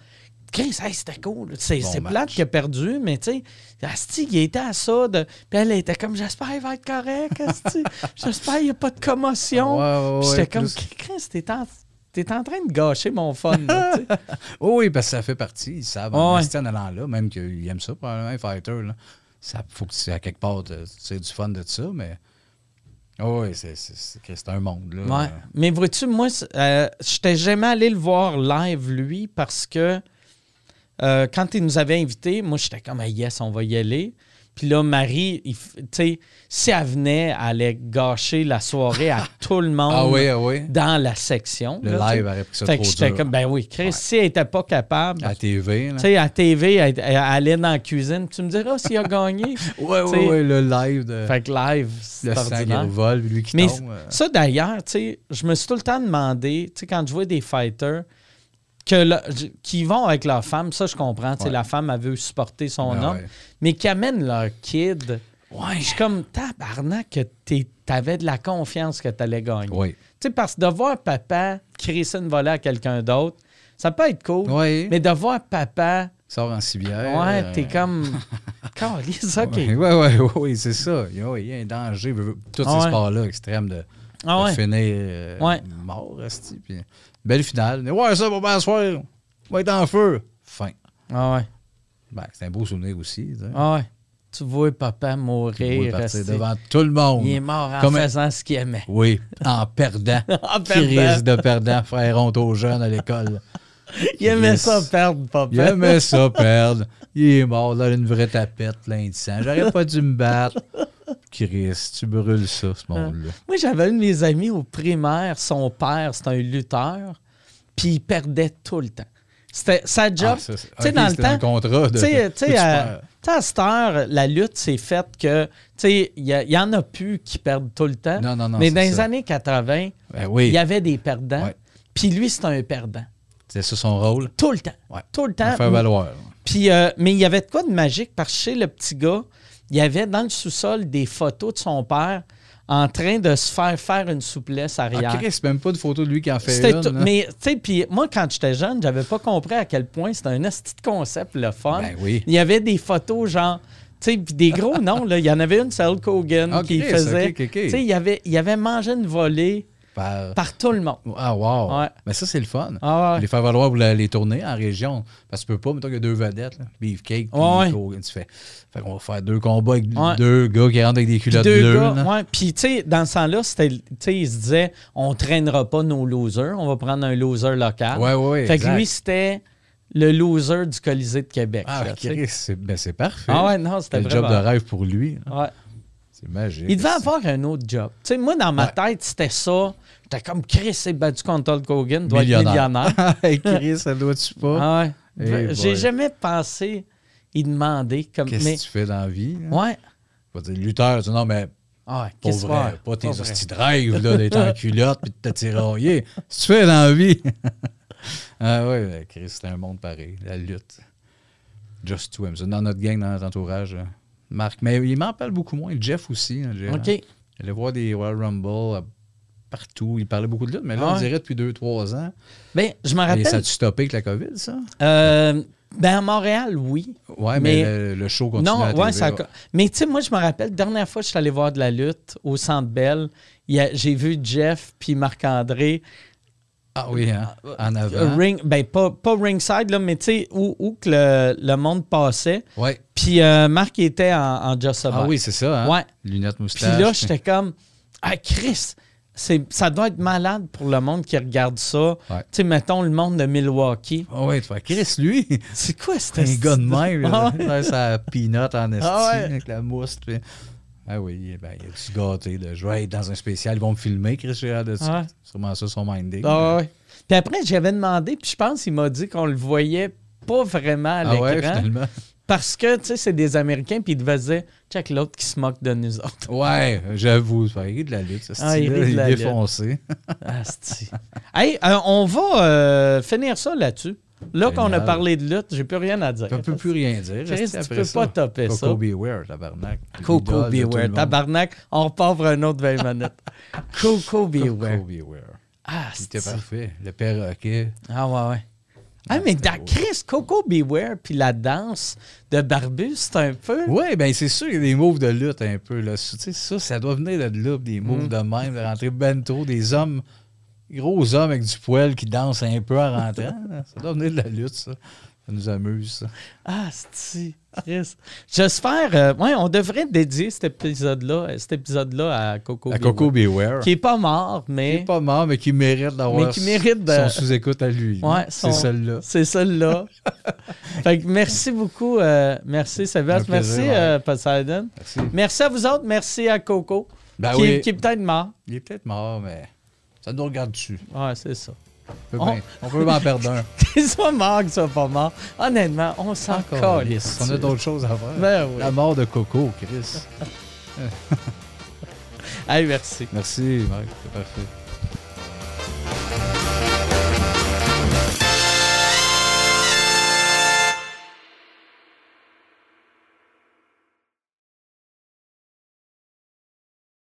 Chris, hey, c'était cool. C'est Bon plate qu'il a perdu, mais tu sais, Asti, il était à ça. De... Puis elle était comme, j'espère qu'il va être correct, Asti. (laughs) J'espère qu'il n'y a pas de commotion. Ouais, ouais, Puis j'étais comme, plus- Chris, t'es en... t'es en train de gâcher mon fun. là. (laughs) Oh oui, parce que ça fait partie. Ils savent Ouais. en allant là, même qu'ils aiment ça, probablement, fighter. Là. Ça faut que tu à quelque part, sais, du fun de ça, mais. Oh oui, c'est, c'est, c'est, c'est un monde. Là. Ouais. Mais vois-tu, moi, c'est- euh, j'étais jamais allé le voir live, lui, parce que euh, quand il nous avait invités, moi, j'étais comme, ah, yes, on va y aller. Puis là, Marie, tu sais, si elle venait, elle allait gâcher la soirée à (laughs) tout le monde Ah oui, ah oui. dans la section. Le là, live aurait pris ça Fait que trop dur. comme, ben oui, Chris, si elle n'était pas capable, À TV. Là. tu sais, à TV, elle, elle allait dans la cuisine, tu me diras s'il a gagné. (laughs) Ouais, ouais, le live de. Fait que live, c'est le sang puis lui qui Mais tombe. euh. ça, d'ailleurs, tu sais, je me suis tout le temps demandé, tu sais, quand je vois des fighters que le- qui vont avec leur femme, ça, je comprends. Ouais. La femme, elle veut supporter son Ah homme, ouais. mais qui amènent leur kid. Ouais. Je suis comme, tabarnak, que t'avais de la confiance que t'allais gagner. Oui. Tu sais, parce que de voir papa crisser une volée à quelqu'un d'autre, ça peut être cool. Oui. Mais de voir papa, Sort en civière. ouais, euh, t'es comme. (laughs) Calisse, OK. Oui, ouais, ouais, c'est ça. Il y a, un danger. Tous ces sports-là extrêmes de, Ah ouais. euh, Ouais. mort, esti, puis Belle finale. Ouais, ça va bien soir. On va être en feu. Fin. Ah ouais. Ben, c'est un beau souvenir aussi. tu sais. Ah ouais. Tu vois papa Tu mourir. vois partir rester- devant tout le monde. Il est mort en Comme faisant ce qu'il aimait. Oui, en perdant. (laughs) En Qui perdant. risque de perdant, frère honte aux jeunes à l'école. (laughs) Il aimait Yes. ça perdre, papa. Il aimait ça perdre. Il est mort, là, une vraie tapette, plein de sang. J'aurais pas dû me battre. Chris, tu brûles ça, ce monde-là. Moi, j'avais un de mes amis au primaire, son père, c'était un lutteur, puis il perdait tout le temps. C'était sa job. Ah, ça, c'est- tu sais, dans le temps. un contrat de. (laughs) À, cette heure, la lutte, c'est fait que, tu sais, il y, en a plus qui perdent tout le temps. Non, non, non, Mais c'est dans les ça. années 80, Ben oui, il y avait des perdants. Puis lui, c'était un perdant. c'est ça son rôle? Tout le temps. Ouais. Tout le temps. faire valoir. Puis, euh, mais il y avait de quoi de magique parce que chez le petit gars, il y avait dans le sous-sol des photos de son père en train de se faire faire une souplesse arrière. Ah, Chris, c'est même pas de photo de lui qui en fait une. là. mais tu sais, puis moi quand j'étais jeune, j'avais pas compris à quel point c'était un esti de concept le fun. Ben oui. Il y avait des photos genre tu sais, puis des gros (laughs) noms là, il y en avait une c'est Hulk Hogan Ah, qui Chris, faisait tu sais, il avait il avait mangé une volée par. Par tout le monde. Ah, wow. Ouais. Mais ça, c'est le fun. Ah ouais. Les faire valoir pour les tournées en région. Parce que tu peux pas, mettons qu'il y a deux vedettes, là, Beefcake, puis Ouais, tu fais. Fait qu'on va faire deux combats avec deux gars qui rentrent avec des culottes deux bleues. gars. Puis, tu sais, dans ce temps-là, c'était, tu sais, il se disait, on traînera pas nos losers, on va prendre un loser local. Ouais, ouais, ouais, Fait que lui, c'était le loser du Colisée de Québec. Ah. Chris, c'est ben, c'est parfait. Ah ouais, non, c'était C'est le job de rêve pour lui. Ouais. C'est magique. Il devait avoir un autre job. Tu sais, moi, dans ma Ouais. tête, c'était ça. J'étais comme Chris s'est battu contre Hulk Hogan, doit être Millionnaire. millionnaire. (laughs) Hey, Chris, ça doit-tu (laughs) pas? Ah ouais. J'ai jamais pensé y demander comme. Qu'est-ce mais, que tu fais dans la vie? là? Ouais. Je vais dire, lutteur, tu dis, non, mais Ah ouais, qu'est-ce vrai. Pas tes pas vrai. hosties de rêve, là, d'être en (laughs) culotte puis de te tirailler. Qu'est-ce que tu fais dans la vie? ah ouais, Chris, c'est un monde pareil, la lutte. Just. C'est Dans notre gang, dans notre entourage, euh, Marc. Mais il m'en parle beaucoup moins. Jeff aussi. hein, Jeff. OK. Il allait voir des Royal Rumble partout. Il parlait beaucoup de lutte, mais là, Ah on dirait depuis 2-3 ans. Ben, je me Et ça rappelle. a-tu stoppé avec la COVID, ça? euh, ben, à Montréal, oui. Ouais, mais, Mais- le, le show continue Non, à la ouais, TV, ça. Mais tu sais, moi, je me rappelle, la dernière fois que je suis allé voir de la lutte au Centre Bell, il y a- j'ai vu Jeff puis Marc-André Ah oui, hein? En euh, avant. ring, ben pas, pas ringside, là, mais tu sais, où, où que le, le monde passait. Ouais. Puis euh, Marc était en, en Just Ah About. oui, c'est ça, hein? Ouais. Lunettes, Puis moustache. là, j'étais comme, ah, Chris, ça doit être malade pour le monde qui regarde ça. Ouais. Tu sais, mettons le monde de Milwaukee. Ah ouais, tu fais Chris, lui, C'est quoi c'est un c'était gars de même. Ah là. Sa peanut en esti, Ah ouais. avec la mousse. puis- Ah oui, ben, il a-tu gâté, là. Je vais être dans un spécial, ils vont me filmer, Chris, hâte de ça. C'est sûrement ça, son minding. Ah ouais. Puis après, j'avais demandé, puis je pense qu'il m'a dit qu'on le voyait pas vraiment à Ah l'écran. ouais, finalement. Parce que, tu sais, c'est des Américains, puis ils devaient dire, check l'autre qui se moque de nous autres. (laughs) Ouais, j'avoue, ça rit de la lutte, ce Ah, il rit de il la est défoncé. (laughs) Hey, euh, on va euh, finir ça là-dessus. Là qu'on a parlé de lutte, j'ai plus rien à dire. On peut plus rien dire. Chris, tu peux ça? pas topper ça. Coco Beware, tabarnak. Coco Beware. Tabarnak, on repart pour un autre 20 minutes. (laughs) Coco Coco Beware. Beware. Ah, C'était parfait. Le perroquet. Ah, ouais, ouais. Ah, mais dans. Chris, Coco Beware, puis la danse de Barbu, c'est un peu. Oui, ben c'est sûr qu'il y a des moves de lutte un peu. Là. Tu sais, ça, ça doit venir de là, des Mm. moves de même, de rentrer bento, des hommes, gros hommes avec du poil qui dansent un peu en rentrant. ça doit venir de la lutte, ça. Ça nous amuse, ça. Ah, c'est Chris. J'espère. euh, ouais, on devrait dédier cet épisode-là cet épisode-là à Coco À Coco Beware. Beware. Qui est pas mort, Qui mais. est pas mort, mais qui mérite d'avoir Mais qui mérite de- son sous-écoute à lui. Ouais, c'est celle-là. C'est celle-là. (laughs) fait que merci beaucoup. euh, merci Sébastien. Merci ouais. euh, Poseidon. Merci. Merci à vous autres. Merci à Coco. Ben qui, oui. qui est peut-être mort. Il est peut-être mort, mais ça nous regarde dessus. Ouais, c'est ça. On peut on... en perdre un. soit mort, soit pas mort. Honnêtement, on s'en ah, calisse. On a d'autres choses à voir. Ben La mort de Coco, Chris. (laughs) Allez, merci. Merci, Marc. C'est parfait.